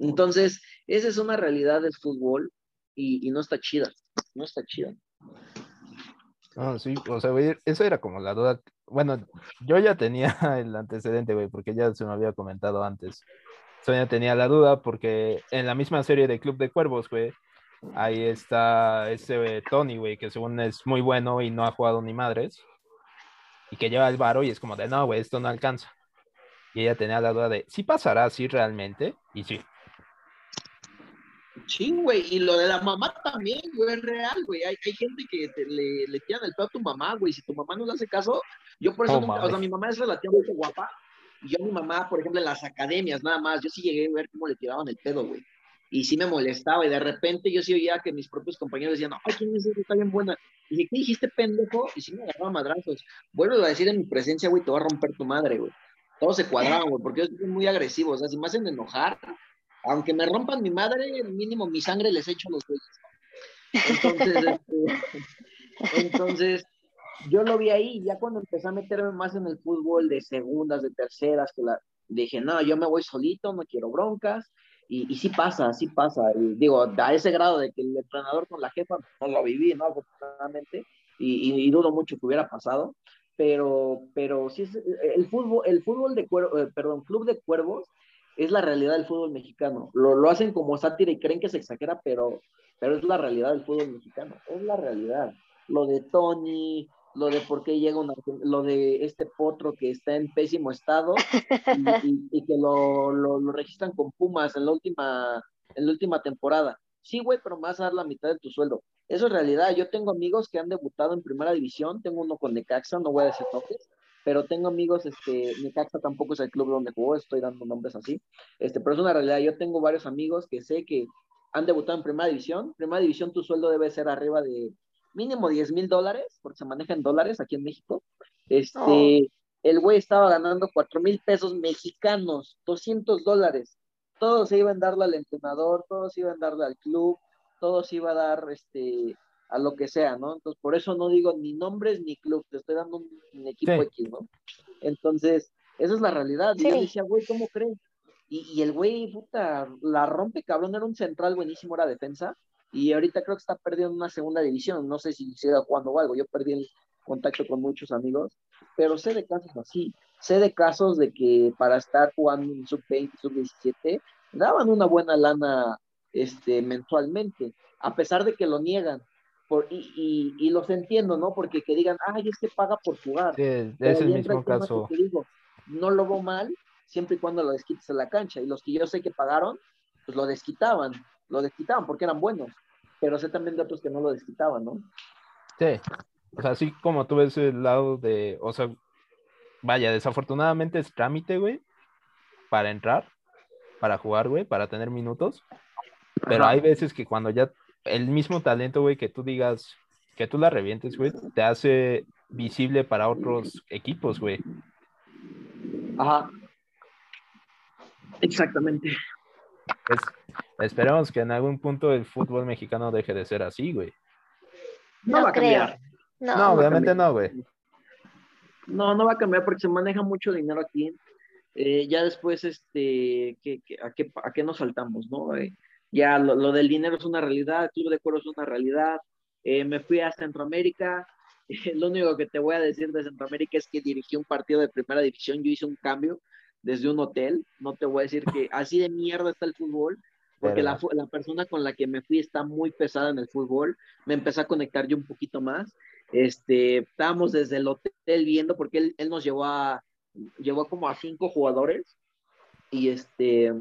Speaker 3: Entonces, esa es una realidad del fútbol y, no está chida, no está chida.
Speaker 2: No, sí, o sea, eso era como la duda. Bueno, yo ya tenía el antecedente, güey, porque ya se me había comentado antes. Sonia tenía la duda porque en la misma serie de Club de Cuervos, güey, ahí está ese Tony, güey, que según es muy bueno y no ha jugado ni madres. Y que lleva el varo y es como de, no, güey, esto no alcanza. Y ella tenía la duda de, ¿sí pasará así realmente? Y sí,
Speaker 3: Sí, güey, y lo de la mamá también, güey, es real, güey. Hay, hay gente que le, le tiran el pedo a tu mamá, güey. Si tu mamá no le hace caso, yo por eso, nunca, o sea, mi mamá es relativamente guapa. Y yo mi mamá, por ejemplo, en las academias, nada más, yo sí llegué a ver cómo le tiraban el pedo, güey. Y sí me molestaba, y de repente yo sí oía que mis propios compañeros decían, ay, ¿quién es esa? Está bien buena. Y dije, ¿qué dijiste, pendejo? Y sí me agarraba madrazos. Vuelvo a decir en mi presencia, güey, te va a romper tu madre, güey. Todos se cuadraban, güey, porque yo soy muy agresivo. O sea, si me hacen enojar, aunque me rompan mi madre, mínimo mi sangre les echo los güeyes. Entonces, este, entonces, yo lo vi ahí, ya cuando empecé a meterme más en el fútbol de segundas, de terceras, que la, dije, no, yo me voy solito, no quiero broncas, y, y sí pasa, sí pasa, y digo, a ese grado de que el entrenador con la jefa, no lo viví, ¿no? Afortunadamente, y, y, dudo mucho que hubiera pasado, pero, pero sí es, el fútbol, el fútbol de cuervos, eh, perdón, club de cuervos, es la realidad del fútbol mexicano. Lo, lo, hacen como sátira y creen que se exagera, pero, pero es la realidad del fútbol mexicano. Es la realidad. Lo de Tony, lo de por qué llega una, lo de este potro que está en pésimo estado y que lo, lo, lo, registran con Pumas en la última, en la última temporada. Sí, güey, pero más a dar la mitad de tu sueldo. Eso es realidad. Yo tengo amigos que han debutado en primera división. Tengo uno con Necaxa, no voy a decir toques pero tengo amigos, este, Necaxa tampoco es el club donde jugó, estoy dando nombres así, este, pero es una realidad, yo tengo varios amigos que sé que han debutado en primera división, primera división tu sueldo debe ser arriba de mínimo 10 mil dólares, porque se maneja en dólares aquí en México, este, oh. el güey estaba ganando 4 mil pesos mexicanos, 200 dólares, todos se iban a darle al entrenador, todos iban a darle al club, todos iba a dar, este, a lo que sea, ¿no? Entonces, por eso no digo ni nombres ni club, te estoy dando un, un equipo sí. X, ¿no? Entonces, esa es la realidad. Sí. Y yo decía, güey, ¿cómo crees? Y, y, el güey, puta, la rompe, cabrón, era un central buenísimo, era defensa, y ahorita creo que está perdiendo una segunda división, no sé si siga jugando o algo, yo perdí el contacto con muchos amigos, pero sé de casos así, sé de casos de que para estar jugando en sub-20, sub-17, daban una buena lana este, mensualmente, a pesar de que lo niegan, por, y, y, y, los entiendo, ¿no? Porque que digan, ay, es que paga por jugar.
Speaker 2: Sí, es el mismo caso.
Speaker 3: Digo, no lo veo mal siempre y cuando lo desquites en la cancha. Y los que yo sé que pagaron, pues lo desquitaban, lo desquitaban porque eran buenos. Pero sé también de otros que no lo desquitaban, ¿no?
Speaker 2: Sí, o sea, así como tú ves el lado de, o sea, vaya, desafortunadamente es trámite, güey, para entrar, para jugar, güey, para tener minutos. Pero Ajá. hay veces que cuando ya el mismo talento, güey, que tú digas, que tú la revientes, güey, te hace visible para otros equipos, güey.
Speaker 3: Ajá. Exactamente.
Speaker 2: Es, esperemos que en algún punto el fútbol mexicano deje de ser así, güey.
Speaker 3: No, no, va a cambiar.
Speaker 2: No, no obviamente no, güey.
Speaker 3: No, no va a cambiar porque se maneja mucho dinero aquí. Eh, ya después, este, ¿qué, qué, a, qué, ¿a qué nos saltamos, no? Eh, ya lo, lo, del dinero es una realidad, el club de cuero es una realidad. Eh, me fui a Centroamérica. lo único que te voy a decir de Centroamérica es que dirigí un partido de primera división. Yo hice un cambio desde un hotel. No te voy a decir que así de mierda está el fútbol, porque la, la, persona con la que me fui está muy pesada en el fútbol. Me empecé a conectar yo un poquito más. Este, estábamos desde el hotel viendo, porque él, nos llevó a, llevó como a cinco jugadores. Y este,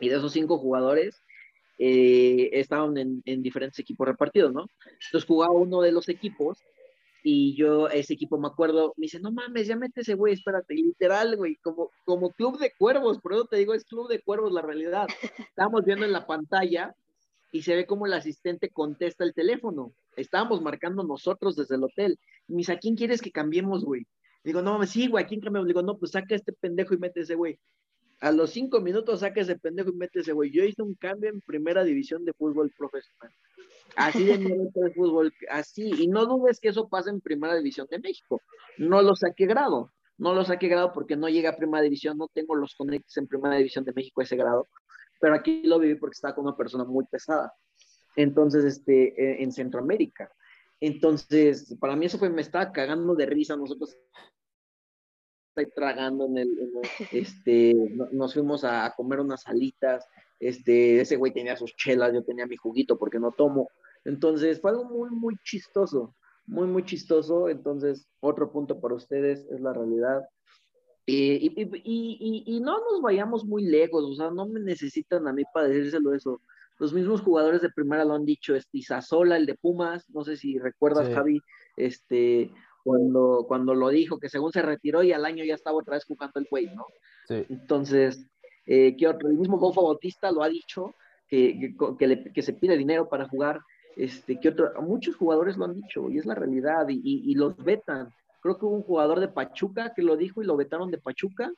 Speaker 3: y de esos cinco jugadores, eh, estaban en, en, diferentes equipos repartidos, ¿no? Entonces jugaba uno de los equipos y yo, ese equipo me acuerdo, me dice, no mames, ya mete ese güey, espérate, literal, güey, como, como club de cuervos, por eso te digo, es club de cuervos la realidad. Estábamos viendo en la pantalla y se ve como el asistente contesta el teléfono. Estábamos marcando nosotros desde el hotel. Y me dice, ¿a quién quieres que cambiemos, güey? Digo, no mames, sí, güey, ¿a quién cambiamos? Digo, no, pues saca este pendejo y mete ese güey. A los cinco minutos saca ese pendejo y mete ese güey. Yo hice un cambio en primera división de fútbol profesional. Así de nivel de fútbol, así. Y no dudes que eso pase en Primera División de México. No lo saqué grado. No lo saqué grado porque no llega a Primera División, no tengo los conectes en Primera División de México ese grado. Pero aquí lo viví porque estaba con una persona muy pesada. Entonces, este, e, en Centroamérica. Entonces, para mí eso fue, me estaba cagando de risa. Nosotros estoy tragando en el, este, nos fuimos a comer unas alitas, este, ese güey tenía sus chelas, yo tenía mi juguito porque no tomo, entonces fue algo muy, muy chistoso, muy, muy chistoso, entonces otro punto para ustedes es la realidad. Y, y, y, y, no nos vayamos muy lejos, o sea, no me necesitan a mí para decírselo eso. Los mismos jugadores de primera lo han dicho, este Isasola, el de Pumas, no sé si recuerdas, Javi, este, cuando, cuando lo dijo, que según se retiró y al año ya estaba otra vez jugando el güey, ¿no? Sí. Entonces, eh, que otro, el mismo Golfo Bautista lo ha dicho, que, que, que, se pide dinero para jugar, este, que otro, muchos jugadores lo han dicho y es la realidad y, y, los vetan. Creo que hubo un jugador de Pachuca que lo dijo y lo vetaron de Pachuca,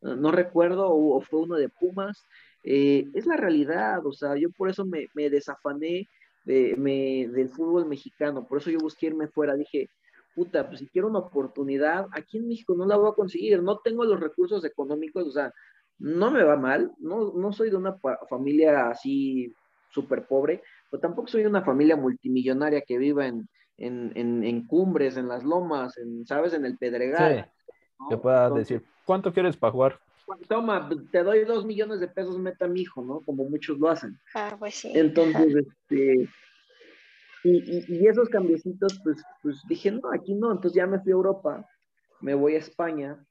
Speaker 3: no recuerdo, o, fue uno de Pumas. Eh, es la realidad, o sea, yo por eso me, me desafané de, me, del fútbol mexicano, por eso yo busqué irme fuera, dije, puta, pues si quiero una oportunidad, aquí en México no la voy a conseguir, no tengo los recursos económicos, o sea, no me va mal, no, no soy de una familia así súper pobre, pero tampoco soy de una familia multimillonaria que viva en, en, cumbres, en las lomas, en, ¿sabes? En el Pedregal.
Speaker 2: Sí, que pueda decir, ¿cuánto quieres para jugar?
Speaker 3: Toma, te doy dos millones de pesos, meta mi hijo, ¿no? Como muchos lo hacen.
Speaker 1: Ah, pues sí.
Speaker 3: Entonces, este, y, esos cambiecitos, pues, pues dije, no, aquí no, entonces ya me fui a Europa, me voy a España,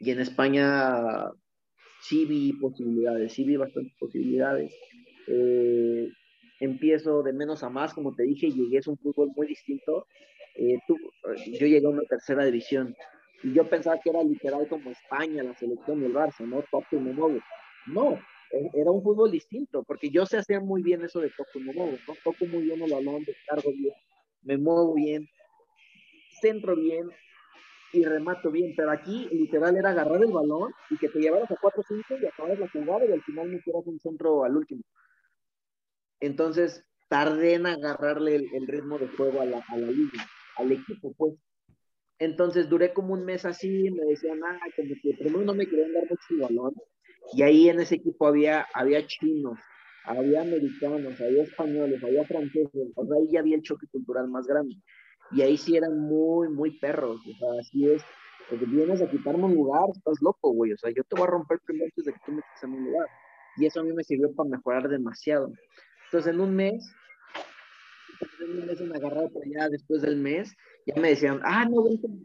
Speaker 3: y en España sí vi posibilidades, sí vi bastantes posibilidades. Eh, empiezo de menos a más, como te dije, llegué, es un fútbol muy distinto. Eh, yo llegué a una tercera división y yo pensaba que era literal como España, la selección del Barça, ¿no? Top y No, e, era un fútbol distinto, porque yo sé hacer muy bien eso de toco y me muevo, ¿no? Toco muy bien el balón, descargo bien, me muevo bien, centro bien y remato bien, pero aquí literal era agarrar el balón y que te llevaras a 4-5 y acabar la jugada y al final metieras un centro al último. Entonces, tardé en agarrarle el, ritmo de juego a la, a la liga, al equipo, pues. Entonces duré como un mes así, me decían, ah, como que primero no me querían dar mucho balón, y ahí en ese equipo había, había chinos, había americanos, había españoles, había franceses, o sea, ahí ya había el choque cultural más grande. Y ahí sí eran muy, muy perros, o sea, así es, porque vienes a quitarme un lugar, estás loco, güey, o sea, yo te voy a romper primero antes de que tú me quites en un lugar. Y eso a mí me sirvió para mejorar demasiado. Entonces, en un mes, en un mes me agarraba por allá después del mes, ya me decían, ah, no, vente, no,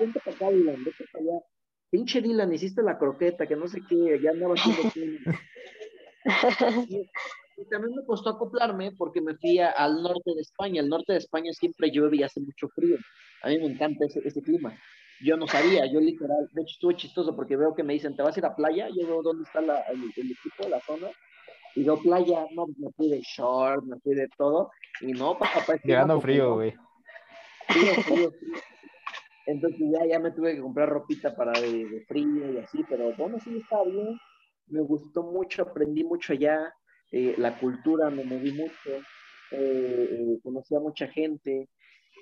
Speaker 3: vente para acá, vente para allá pinche Dylan, hiciste la croqueta, que no sé qué, ya andaba haciendo y, y, también me costó acoplarme porque me fui al norte de España. El norte de España siempre llueve y hace mucho frío. A mí me encanta ese, ese clima. Yo no sabía, yo literal, de hecho estuve chistoso porque veo que me dicen, ¿te vas a ir a playa? Yo veo dónde está la, el, equipo, la zona, y veo playa, no, me fui de short, me fui de todo, y no, papá.
Speaker 2: Llegando frío, güey.
Speaker 3: Frío, frío, frío. Entonces ya, ya me tuve que comprar ropita para de, frío y así, pero bueno, sí estaba bien. Me gustó mucho, aprendí mucho allá. Eh, la cultura, me moví mucho. Eh, eh, conocí a mucha gente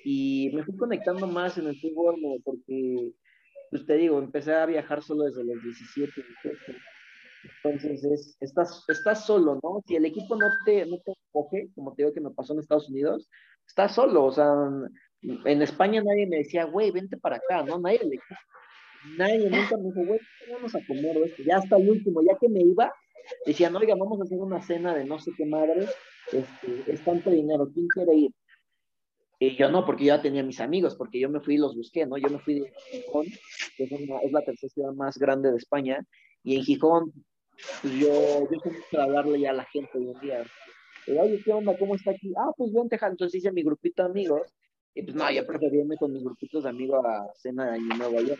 Speaker 3: y me fui conectando más en el fútbol porque, pues te digo, empecé a viajar solo desde los 17, 18. Entonces, es, estás, estás solo, ¿no? Si el equipo no te, no te coge, como te digo que me pasó en Estados Unidos, estás solo, o sea, en España nadie me decía, güey, vente para acá, ¿no? Nadie le Nadie nunca me dijo, güey, vamos a comer esto. Ya hasta el último, ya que me iba, decían, oiga, vamos a hacer una cena de no sé qué madre, este, es tanto dinero, ¿quién quiere ir? Y yo no, porque yo ya tenía mis amigos, porque yo me fui y los busqué, ¿no? Yo me fui de Gijón, que es, la tercera ciudad más grande de España, y en Gijón, yo, yo sé mucho hablarle ya a la gente hoy en día. oye, ¿qué onda? ¿Cómo está aquí? Ah, pues vente, entonces hice mi grupito de amigos, y pues no, yo preferí irme con mis grupitos de amigos a cena de Año Nuevo allá,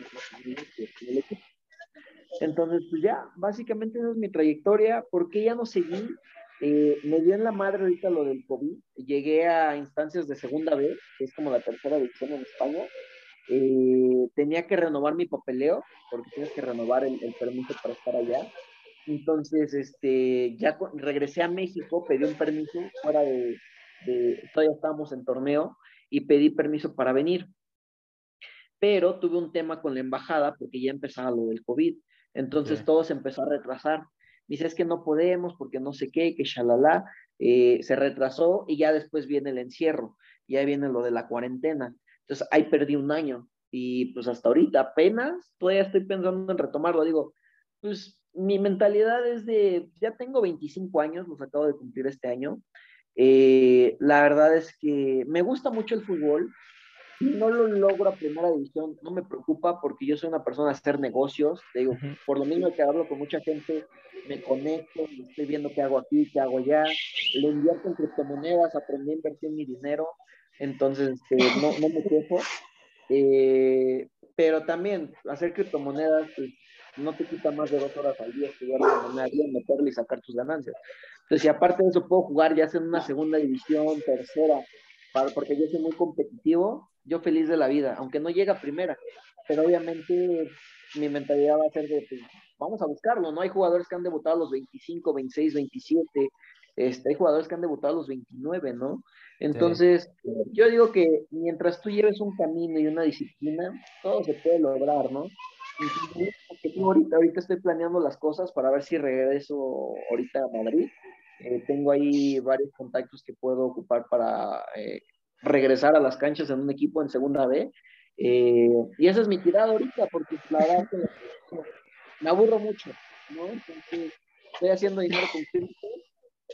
Speaker 3: entonces, pues ya, básicamente esa es mi trayectoria. ¿Por qué ya no seguí? Eh, me dio en la madre ahorita lo del COVID. Llegué a instancias de segunda vez, que es como la tercera división en España. Eh, tenía que renovar mi papeleo, porque tienes que renovar el, permiso para estar allá. Entonces, este, ya regresé a México, pedí un permiso fuera de, de, todavía estábamos en torneo, y pedí permiso para venir. Pero tuve un tema con la embajada porque ya empezaba lo del COVID. Entonces todo se empezó a retrasar. Dice, es que no podemos porque no sé qué, que shalala, eh, se retrasó y ya después viene el encierro, ya viene lo de la cuarentena. Entonces ahí perdí un año y pues hasta ahorita apenas todavía estoy pensando en retomarlo. Digo, pues mi mentalidad es de, ya tengo 25 años, los acabo de cumplir este año. Eh, la verdad es que me gusta mucho el fútbol, no lo logro a primera división, no me preocupa porque yo soy una persona de hacer negocios, te digo, por lo mismo que hablo con mucha gente, me conecto, estoy viendo qué hago aquí, qué hago allá, le invierto en criptomonedas, aprendí a invertir mi dinero, entonces este, no, no, me quejo, eh, pero también hacer criptomonedas pues, no te quita más de dos horas al día estudiar la moneda meterle y sacar tus ganancias. Entonces, si aparte de eso puedo jugar ya sea en una segunda división, tercera, porque yo soy muy competitivo, yo feliz de la vida, aunque no llega primera, pero obviamente mi mentalidad va a ser de, pues, vamos a buscarlo, ¿no? Hay jugadores que han debutado a los 25, 26, 27, este, hay jugadores que han debutado a los 29, ¿no? Entonces, yo digo que mientras tú lleves un camino y una disciplina, todo se puede lograr, ¿no? ahorita, ahorita estoy planeando las cosas para ver si regreso ahorita a Madrid. Eh, tengo ahí varios contactos que puedo ocupar para eh, regresar a las canchas en un equipo en segunda B. Eh, y esa es mi tirada ahorita, porque la verdad me aburro mucho, ¿no? Entonces, estoy haciendo dinero con Cristo,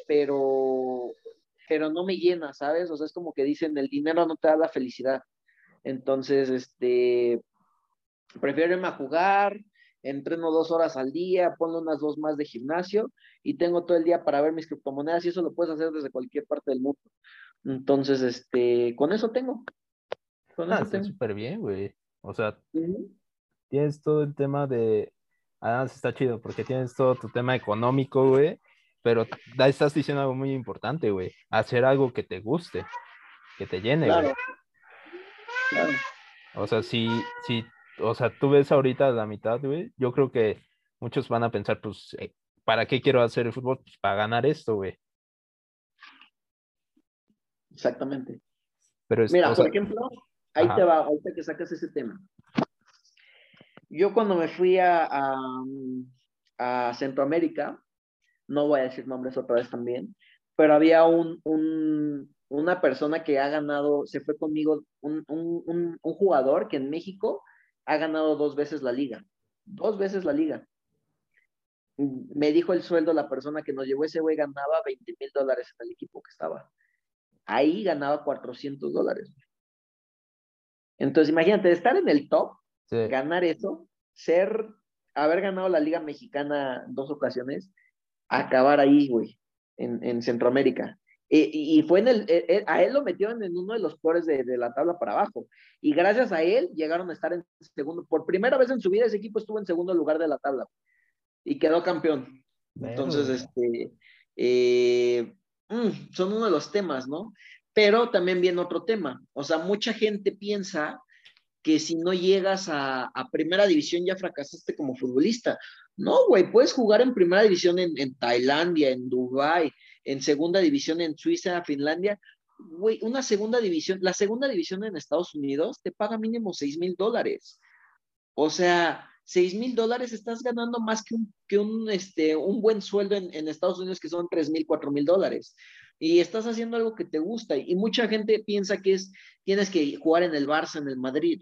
Speaker 3: pero, pero no me llena, ¿sabes? O sea, es como que dicen, el dinero no te da la felicidad. Entonces, este, prefiero irme a jugar, entreno dos horas al día, pongo unas dos más de gimnasio y tengo todo el día para ver mis criptomonedas y eso lo puedes hacer desde cualquier parte del mundo. Entonces, este, con eso tengo.
Speaker 2: Con ah, está súper bien, güey. O sea, tienes todo el tema de. Además, está chido porque tienes todo tu tema económico, güey. Pero estás diciendo algo muy importante, güey. Hacer algo que te guste, que te llene, güey. Claro. O sea, si, si, o sea, tú ves ahorita la mitad, güey, yo creo que muchos van a pensar, pues, eh, ¿para qué quiero hacer el fútbol? Pues para ganar esto, güey.
Speaker 3: Exactamente. Pero Mira, por ejemplo, ahí te va, ahorita que sacas ese tema. Yo cuando me fui a, a, Centroamérica, no voy a decir nombres otra vez también, pero había un, un, una persona que ha ganado, se fue conmigo, un, un, un, jugador que en México ha ganado dos veces la liga, dos veces la liga. Me dijo el sueldo la persona que nos llevó ese güey ganaba 20 mil dólares en el equipo que estaba ahí ganaba 400 dólares. Entonces, imagínate, estar en el top, ganar eso, ser, haber ganado la Liga Mexicana dos ocasiones, acabar ahí, güey, en, Centroamérica. E, y, fue en el, e, e, a él lo metieron en uno de los peores de, la tabla para abajo. Y gracias a él llegaron a estar en segundo. Por primera vez en su vida ese equipo estuvo en segundo lugar de la tabla. Y quedó campeón. Entonces, este, eh, Mm, son uno de los temas, ¿no? Pero también viene otro tema. O sea, mucha gente piensa que si no llegas a, primera división ya fracasaste como futbolista. No, güey, puedes jugar en primera división en, en Tailandia, en Dubái, en segunda división en Suiza, Finlandia. Güey, una segunda división, la segunda división en Estados Unidos te paga mínimo 6 mil dólares. O sea, 6 mil dólares estás ganando más que un, que un, este, un buen sueldo en, en Estados Unidos que son 3 mil, 4 mil dólares. Y estás haciendo algo que te gusta. Y mucha gente piensa que es, tienes que jugar en el Barça, en el Madrid.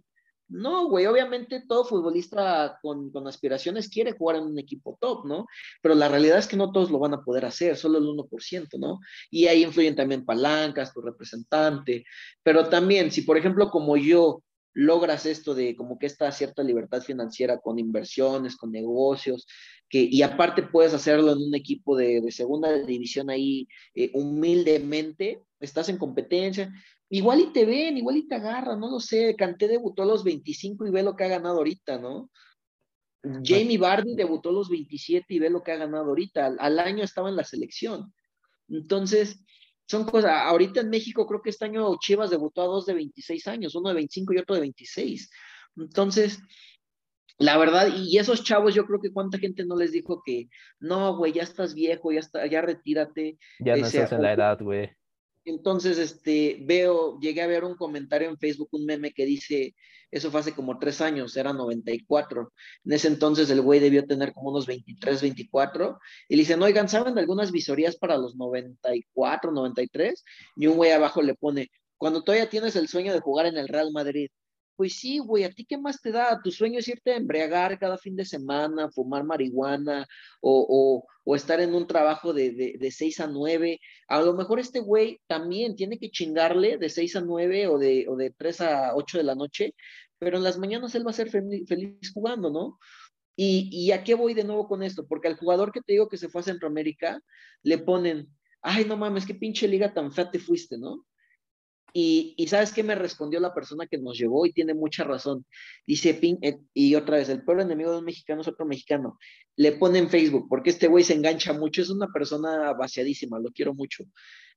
Speaker 3: No, güey, obviamente todo futbolista con, aspiraciones quiere jugar en un equipo top, ¿no? Pero la realidad es que no todos lo van a poder hacer, solo el 1%, ¿no? Y ahí influyen también palancas, tu representante. Pero también, si por ejemplo como yo logras esto de como que esta cierta libertad financiera con inversiones, con negocios, que, y aparte puedes hacerlo en un equipo de, segunda división ahí eh, humildemente, estás en competencia, igual y te ven, igual y te agarran, no lo sé, Canté debutó a los 25 y ve lo que ha ganado ahorita, ¿no? Jamie Bardi debutó a los 27 y ve lo que ha ganado ahorita, al año estaba en la selección. Entonces, son cosas, ahorita en México creo que este año Chivas debutó a dos de 26 años, uno de 25 y otro de 26. Entonces, la verdad, y esos chavos yo creo que cuánta gente no les dijo que, no, güey, ya estás viejo, ya, está, ya retírate.
Speaker 2: Ya no estás en la edad, güey.
Speaker 3: Entonces, este, veo, llegué a ver un comentario en Facebook, un meme que dice, eso fue hace como tres años, era 94. En ese entonces el güey debió tener como unos 23, 24. Y le dicen, oigan, ¿saben de algunas visorías para los 94, 93? Y un güey abajo le pone, cuando todavía tienes el sueño de jugar en el Real Madrid, pues sí, güey, ¿a ti qué más te da? Tu sueño es irte a embriagar cada fin de semana, fumar marihuana o, estar en un trabajo de, de, de, 6 a 9. A lo mejor este güey también tiene que chingarle de 6 a 9 o de, o de 3 a 8 de la noche, pero en las mañanas él va a ser feliz, feliz jugando, ¿no? Y, ¿Y a qué voy de nuevo con esto? Porque al jugador que te digo que se fue a Centroamérica, le ponen, ay, no mames, qué pinche liga tan fea te fuiste, ¿no? Y, ¿sabes qué me respondió la persona que nos llevó? Y tiene mucha razón. Dice, eh, y otra vez, el peor enemigo de un mexicano es otro mexicano. Le pone en Facebook, porque este güey se engancha mucho, es una persona vaciadísima, lo quiero mucho.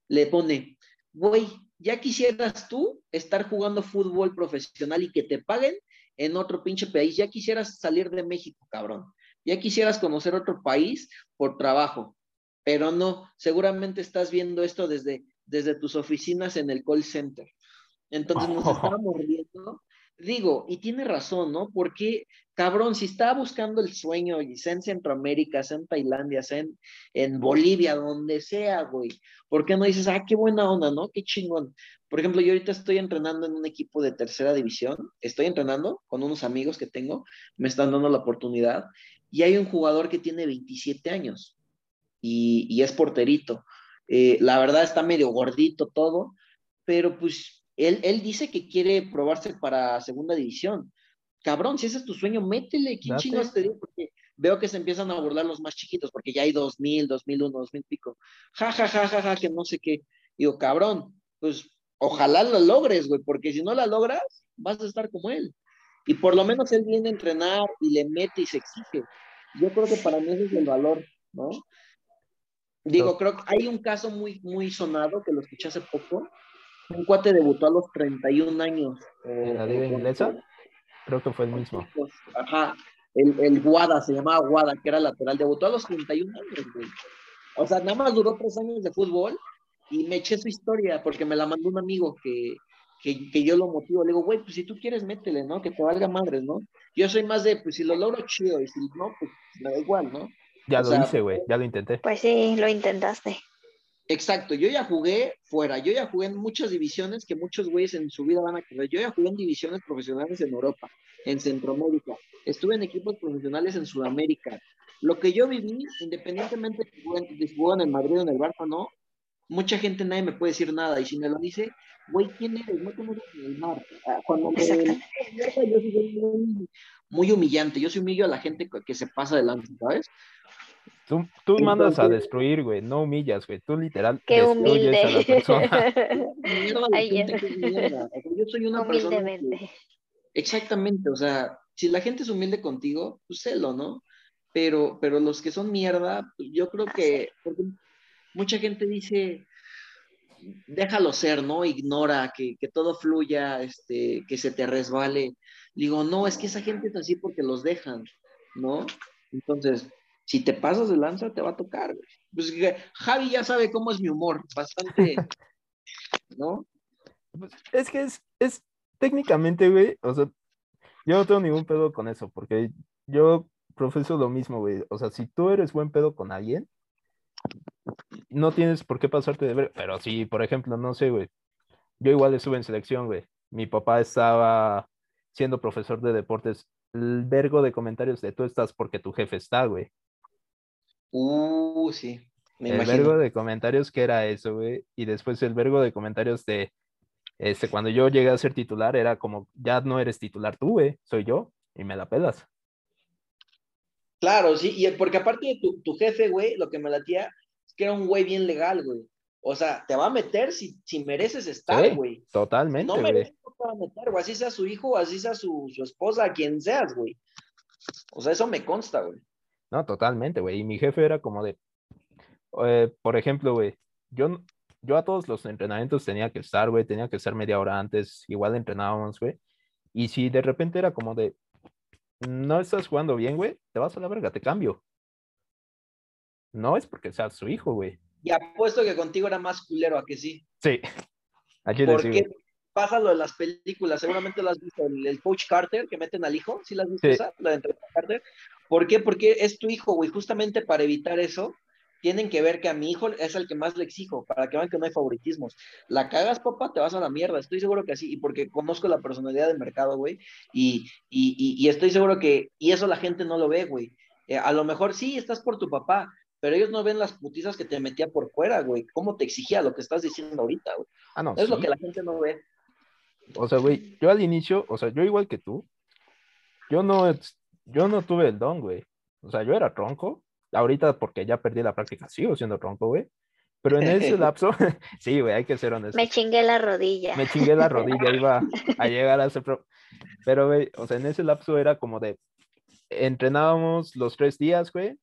Speaker 3: Le pone, güey, ya quisieras tú estar jugando fútbol profesional y que te paguen en otro pinche país, ya quisieras salir de México, cabrón. Ya quisieras conocer otro país por trabajo, pero no, seguramente estás viendo esto desde desde tus oficinas en el call center. Entonces nos estábamos riendo. Digo, y tiene razón, ¿no? Porque, cabrón, si estaba buscando el sueño, y sea en Centroamérica, sea en Tailandia, sea en, en Bolivia, donde sea, güey, ¿por qué no dices, ah, qué buena onda, ¿no? Qué chingón. Por ejemplo, yo ahorita estoy entrenando en un equipo de tercera división, estoy entrenando con unos amigos que tengo, me están dando la oportunidad, y hay un jugador que tiene 27 años y, y es porterito. Eh, la verdad está medio gordito todo, pero pues él, él dice que quiere probarse para segunda división. Cabrón, si ese es tu sueño, métele, ¿quién chingos te digo? Porque veo que se empiezan a burlar los más chiquitos, porque ya hay 2000, 2001, 2000 pico. Ja, ja, ja, ja, ja, que no sé qué. Digo, cabrón, pues ojalá lo logres, güey, porque si no la logras, vas a estar como él. Y por lo menos él viene a entrenar y le mete y se exige. Yo creo que para mí ese es el valor, ¿no? Digo, creo que hay un caso muy, muy sonado que lo escuché hace poco. Un cuate debutó a los 31 años.
Speaker 2: ¿En la liga inglesa? Creo que fue el mismo.
Speaker 3: Ajá, el, el Guada, se llamaba Guada, que era lateral. Debutó a los 31 años, güey. O sea, nada más duró tres años de fútbol y me eché su historia porque me la mandó un amigo que, que, que, yo lo motivo. Le digo, güey, pues si tú quieres, métele, ¿no? Que te valga madres, ¿no? Yo soy más de, pues si lo logro, chido, y si no, pues me da igual, ¿no?
Speaker 2: Ya lo hice, güey, ya lo intenté.
Speaker 1: Pues sí, lo intentaste.
Speaker 3: Exacto, yo ya jugué fuera, yo ya jugué en muchas divisiones que muchos güeyes en su vida van a querer. Yo ya jugué en divisiones profesionales en Europa, en Centroamérica, estuve en equipos profesionales en Sudamérica. Lo que yo viví, independientemente de si jugó en el Madrid o en el Barça no, mucha gente nadie me puede decir nada. Y si me lo dice, güey, ¿quién eres? No te en el mar. Ah, cuando me, yo soy muy, muy humillante, yo soy humillo a la gente que se pasa delante, ¿sabes?
Speaker 2: Tú, tú mandas a destruir, güey, no humillas, güey. Tú literal
Speaker 1: Qué humilde. a la persona.
Speaker 3: yo soy una persona. Exactamente, o sea, si la gente es humilde contigo, pues celo, ¿no? Pero, pero los que son mierda, pues, yo creo que mucha gente dice, déjalo ser, ¿no? Ignora, que, que, todo fluya, este, que se te resbale. Digo, no, es que esa gente es así porque los dejan, ¿no? Entonces, si te pasas de lanza, te va a tocar. Pues Javi ya sabe cómo es mi humor, bastante, ¿no?
Speaker 2: Pues, es que es, es técnicamente, güey, o sea, yo no tengo ningún pedo con eso, porque yo profeso lo mismo, güey. O sea, si tú eres buen pedo con alguien, no tienes por qué pasarte de ver, pero si, por ejemplo, no sé, güey, yo igual estuve en selección, güey. Mi papá estaba siendo profesor de deportes, el vergo de comentarios de tú estás porque tu jefe está, güey.
Speaker 3: Uh, sí.
Speaker 2: Me el vergo de comentarios que era eso, güey. Y después el vergo de comentarios de Este, cuando yo llegué a ser titular, era como, ya no eres titular tú, güey, soy yo, y me la pelas.
Speaker 3: Claro, sí, y porque aparte de tu, tu jefe, güey, lo que me latía es que era un güey bien legal, güey. O sea, te va a meter si, si mereces estar,
Speaker 2: Sí,
Speaker 3: güey.
Speaker 2: Totalmente,
Speaker 3: no
Speaker 2: güey.
Speaker 3: mereces, no te va a meter, güey. Así sea su hijo, así sea su, su esposa, quien seas, güey. O sea, eso me consta, güey.
Speaker 2: No, totalmente, güey. Y mi jefe era como de, eh, por ejemplo, güey, yo, yo a todos los entrenamientos tenía que estar, güey, tenía que estar media hora antes, igual entrenábamos, güey. Y si de repente era como de, no estás jugando bien, güey, te vas a la verga, te cambio. No es porque seas su hijo, güey.
Speaker 3: Y apuesto que contigo era más culero a que sí.
Speaker 2: Sí. A Chile sí,
Speaker 3: Porque
Speaker 2: güey.
Speaker 3: Pasa lo de las películas, seguramente lo has visto, el, el coach Carter que meten al hijo, ¿sí la has visto
Speaker 2: Sí.
Speaker 3: esa? La de Carter. ¿Por qué? Porque es tu hijo, güey. Justamente para evitar eso, tienen que ver que a mi hijo es el que más le exijo, para que vean que no hay favoritismos. La cagas, papá, te vas a la mierda. Estoy seguro que sí, y porque conozco la personalidad del mercado, güey. Y, y, y, y estoy seguro que, y eso la gente no lo ve, güey. Eh, a lo mejor sí, estás por tu papá, pero ellos no ven las putizas que te metía por fuera, güey. Cómo te exigía lo que estás diciendo ahorita, güey.
Speaker 2: Ah, no,
Speaker 3: Es lo que la gente no ve.
Speaker 2: O sea, güey, yo al inicio, o sea, yo igual que tú, yo no, es- yo no tuve el don, güey. O sea, yo era tronco. Ahorita porque ya perdí la práctica, sigo siendo tronco, güey. Pero en ese lapso, sí, güey, hay que ser honesto.
Speaker 1: Me chingué la rodilla.
Speaker 2: Me chingué la rodilla, iba a llegar a ser pro. Pero, güey, o sea, en ese lapso era como de, entrenábamos los tres días, güey.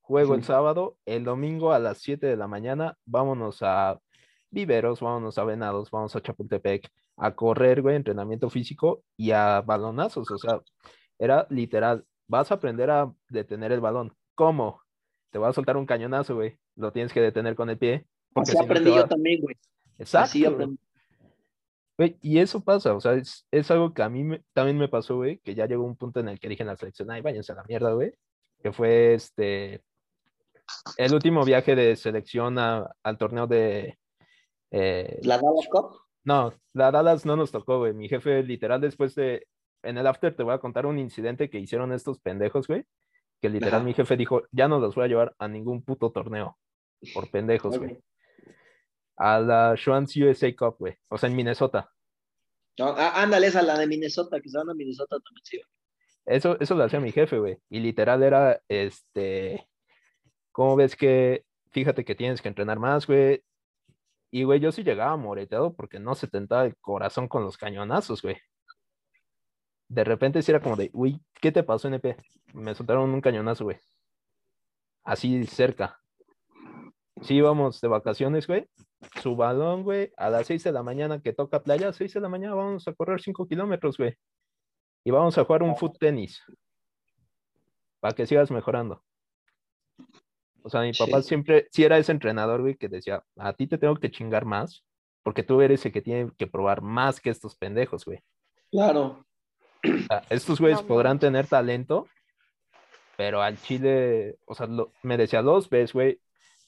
Speaker 2: Juego el
Speaker 3: Ujú.
Speaker 2: sábado, el domingo a las 7 de la mañana, vámonos a Viveros, vámonos a Venados, vamos a Chapultepec, a correr, güey, entrenamiento físico y a balonazos, o sea, era literal, vas a aprender a detener el balón. ¿Cómo? Te va a soltar un cañonazo, güey, lo tienes que detener con el pie.
Speaker 3: Así
Speaker 2: si no te
Speaker 3: aprendí
Speaker 2: va-
Speaker 3: yo también, güey.
Speaker 2: Exacto.
Speaker 3: Así aprendí.
Speaker 2: Güey, y eso pasa, o sea, es, es algo que a mí me- también me pasó, güey, que ya llegó un punto en el que dije en la selección, ay, váyanse a la mierda, güey, que fue este, el último viaje de selección a- al torneo de, eh,
Speaker 3: La Dallas Cup.
Speaker 2: No, la Dallas no nos tocó, güey, mi jefe literal después de, en el after te voy a contar un incidente que hicieron estos pendejos, güey, que literal
Speaker 3: Ajá.
Speaker 2: mi jefe dijo, ya no los voy a llevar a ningún puto torneo, por pendejos, güey, a la Schwanz USA Cup, güey, o sea, en Minnesota.
Speaker 3: No, ah, ándale, esa, la de Minnesota, que se van a Minnesota también, sí.
Speaker 2: Eso, eso lo hacía mi jefe, güey. Y literal era, este, ¿cómo ves que, fíjate que tienes que entrenar más, güey? Y, güey, yo sí llegaba moreteado porque no se tentaba el corazón con los cañonazos, güey. De repente sí era como de, uy, ¿qué te pasó, NP? Me soltaron un cañonazo, güey. Así cerca. Sí, íbamos de vacaciones, güey. Su balón, güey, a las 6 de la mañana que toca playa, 6 de la mañana vamos a correr 5 kilómetros, güey. Y vamos a jugar un foot tenis. Para que sigas mejorando. O sea, mi papá
Speaker 3: Sí.
Speaker 2: siempre, sí era ese entrenador, güey, que decía, a ti te tengo que chingar más, porque tú eres el que tiene que probar más que estos pendejos, güey.
Speaker 3: Claro.
Speaker 2: O sea, estos güeyes
Speaker 1: No
Speaker 2: podrán tener talento, pero al Chile, o sea, lo- me decía dos veces, güey,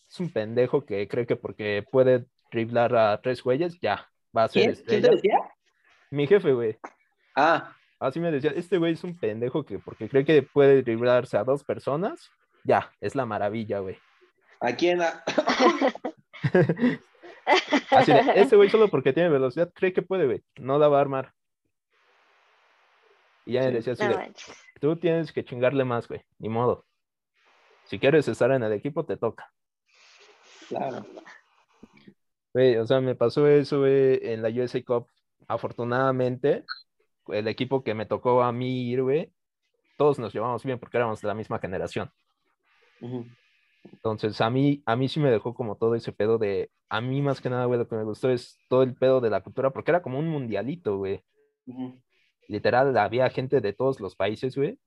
Speaker 2: es un pendejo que cree que porque puede driblar a tres güeyes, ya, va a ser
Speaker 3: ¿Quién? ¿Quién te
Speaker 2: estrella.
Speaker 3: decía?
Speaker 2: Mi jefe, güey.
Speaker 3: Ah,
Speaker 2: Así me decía, este güey es un pendejo que porque cree que puede driblarse a dos personas, ya, es la maravilla, güey.
Speaker 3: ¿a quién?
Speaker 2: Así de, este güey solo porque tiene velocidad cree que puede, güey. No la va a armar. Y ya me
Speaker 3: Sí.
Speaker 2: decía así
Speaker 1: No
Speaker 2: de,
Speaker 1: manches.
Speaker 2: tú tienes que chingarle más, güey. Ni modo. Si quieres estar en el equipo, te toca.
Speaker 3: claro.
Speaker 2: Güey, o sea, me pasó eso, güey, en la USA Cup. Afortunadamente, el equipo que me tocó a mí ir, güey, todos nos llevamos bien porque éramos de la misma generación. Entonces, a mí, a mí sí me dejó como todo ese pedo de, a mí más que nada, güey, lo que me gustó es todo el pedo de la cultura, porque era como un mundialito, güey.
Speaker 3: Ujú.
Speaker 2: Literal, había gente de todos los países, güey.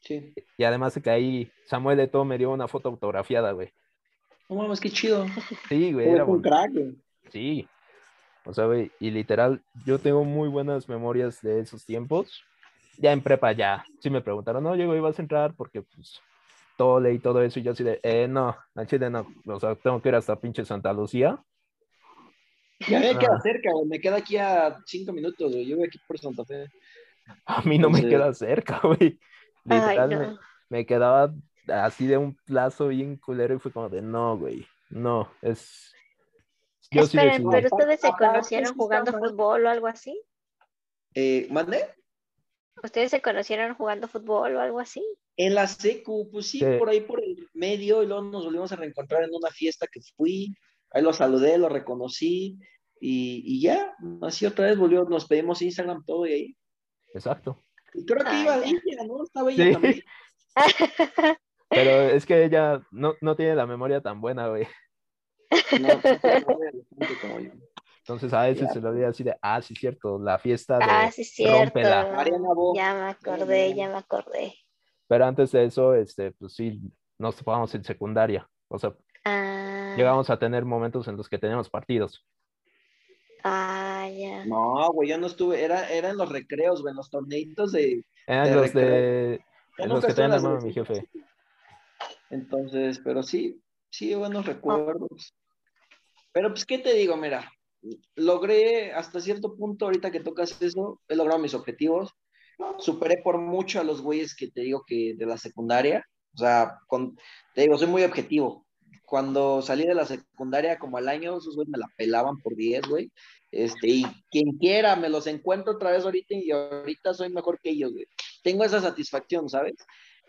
Speaker 3: Sí.
Speaker 2: Y además de que ahí Samuel Eto'o me dio una foto autografiada, güey.
Speaker 3: No mames, qué chido.
Speaker 2: Sí, güey, era
Speaker 3: un crack, güey.
Speaker 2: Sí. O sea, güey, y literal, yo tengo muy buenas memorias de esos tiempos. Ya en prepa ya, sí me preguntaron, no, Diego, ibas a entrar porque, pues, tole y todo eso, y yo así de, eh, no, al chile no, o sea, tengo que ir hasta pinche Santa Lucía.
Speaker 3: Ya me queda
Speaker 2: Ah.
Speaker 3: cerca, güey. Me queda aquí a cinco minutos, güey. Yo voy aquí por Santa Fe.
Speaker 2: A mí no me
Speaker 3: Entonces-
Speaker 2: queda cerca, güey.
Speaker 1: Ay,
Speaker 2: Literal, me,
Speaker 1: no.
Speaker 2: me quedaba así de un plazo bien culero y fue como de, no, güey, no, es, Yo sí
Speaker 1: Esperen,
Speaker 2: decidí.
Speaker 1: pero ustedes se conocieron
Speaker 3: sí
Speaker 1: jugando fútbol o algo así.
Speaker 3: Eh, ¿Mandé?
Speaker 1: ¿Ustedes se conocieron jugando fútbol o algo así?
Speaker 3: En la secu, pues sí,
Speaker 2: Sí.
Speaker 3: por ahí por el medio, y luego nos volvimos a reencontrar en una fiesta que fui, ahí lo saludé, lo reconocí, y, y ya, así otra vez volvió, nos pedimos Instagram, todo, y ahí.
Speaker 2: Exacto.
Speaker 3: Y creo que
Speaker 1: Ah,
Speaker 3: iba ella, ¿no? Estaba ella
Speaker 2: Sí.
Speaker 3: también.
Speaker 2: Pero es que ella no, no tiene la memoria tan buena, güey.
Speaker 3: No, no, no, no, como yo.
Speaker 2: Entonces a veces
Speaker 3: Ya.
Speaker 2: se lo olvida así de, ah, sí, cierto, la fiesta de
Speaker 1: ah, sí, cierto. Ya me acordé, ya me acordé.
Speaker 2: Pero antes de eso, este, pues sí, nos topamos en secundaria. O sea,
Speaker 1: Ah,
Speaker 2: llegamos a tener momentos en los que teníamos partidos.
Speaker 1: ah, ya.
Speaker 3: No, güey, yo no estuve, era, era en los recreos, güey, en los torneitos de...
Speaker 2: Eran
Speaker 3: De
Speaker 2: los de
Speaker 3: recreo.
Speaker 2: En los que tenían
Speaker 3: la
Speaker 2: armado mi jefe.
Speaker 3: Entonces, pero sí, sí, buenos recuerdos. Pero pues, ¿qué te digo? Mira, logré hasta cierto punto, ahorita que tocas eso, he logrado mis objetivos. Superé por mucho a los güeyes que te digo que de la secundaria. O sea, con, te digo, soy muy objetivo. Cuando salí de la secundaria, como al año, esos güeyes me la pelaban por 10, güey. Este, y quien quiera, me los encuentro otra vez ahorita y ahorita soy mejor que ellos, güey. Tengo esa satisfacción, ¿sabes?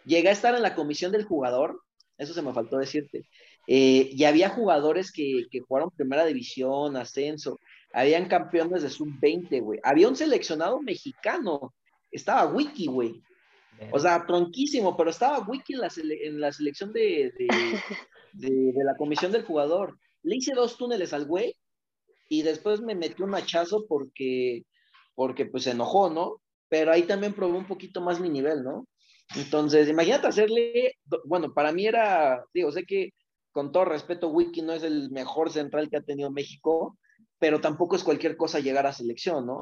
Speaker 3: Llegué a estar en la comisión del jugador, eso se me faltó decirte. Eh, y había jugadores que, que jugaron primera división, ascenso, habían campeones de sub-20, güey. Había un seleccionado mexicano, estaba Wiki, güey. O sea, tronquísimo, pero estaba Wiki en la, sele- en la selección de, de, de- de la comisión del jugador. Le hice dos túneles al güey y después me metió un hachazo porque, porque pues se enojó, ¿no? Pero ahí también probé un poquito más mi nivel, ¿no? Entonces, imagínate hacerle, bueno, para mí era, digo, sé que con todo respeto, Wiki no es el mejor central que ha tenido México, pero tampoco es cualquier cosa llegar a selección, ¿no?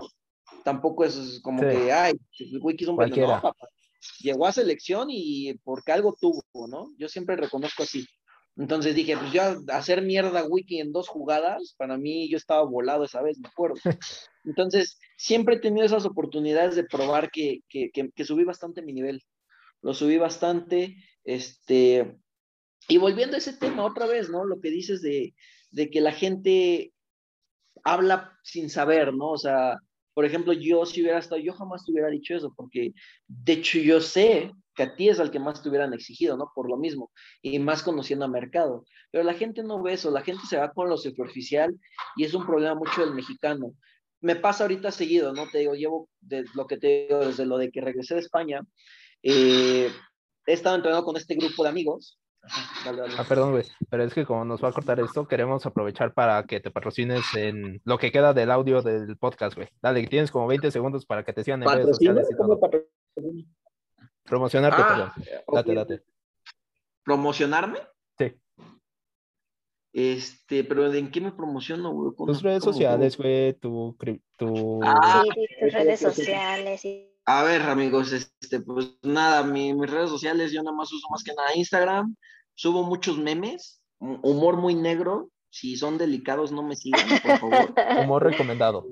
Speaker 3: Tampoco es como
Speaker 2: Sí.
Speaker 3: que, ay, Wiki es un veneno, papá. Llegó a selección y porque algo tuvo, ¿no? Yo siempre reconozco así. Entonces dije, pues yo hacer mierda Wiki en dos jugadas, para mí yo estaba volado esa vez, me acuerdo. Entonces, siempre he tenido esas oportunidades de probar que, que, que, que subí bastante mi nivel. Lo subí bastante, este, y volviendo a ese tema otra vez, ¿no? Lo que dices de, de que la gente habla sin saber, ¿no? O sea, por ejemplo, yo si hubiera estado, yo jamás te hubiera dicho eso, porque de hecho yo sé que a ti es al que más te hubieran exigido, ¿no? Por lo mismo, y más conociendo a mercado. Pero la gente no ve eso, la gente se va con lo superficial y es un problema mucho del mexicano. Me pasa ahorita seguido, ¿no? Te digo, llevo de lo que te digo desde lo de que regresé de España, eh, he estado entrenando con este grupo de amigos. Ajá, dale, dale.
Speaker 2: Ah, perdón, güey, pero es que como nos va a cortar esto, queremos aprovechar para que te patrocines en lo que queda del audio del podcast, güey. Dale, tienes como 20 segundos para que te sigan en redes sociales. Promocionarte,
Speaker 3: Ah,
Speaker 2: perdón.
Speaker 3: ok.
Speaker 2: Date, date.
Speaker 3: ¿Promocionarme?
Speaker 2: Sí.
Speaker 3: Este, pero ¿en qué me promociono, güey? ¿Cómo-
Speaker 2: Tus redes sociales, güey, tu, tu...
Speaker 3: Ah,
Speaker 1: Sí, tus redes sociales y
Speaker 3: A ver, amigos, este, pues nada, mi- mis redes sociales, yo nada más uso más que nada Instagram, subo muchos memes, hu- humor muy negro, si son delicados no me sigan, por favor.
Speaker 2: humor recomendado.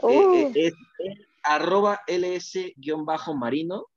Speaker 1: Uh,
Speaker 3: Eh, eh, es, es arroba ls-marino,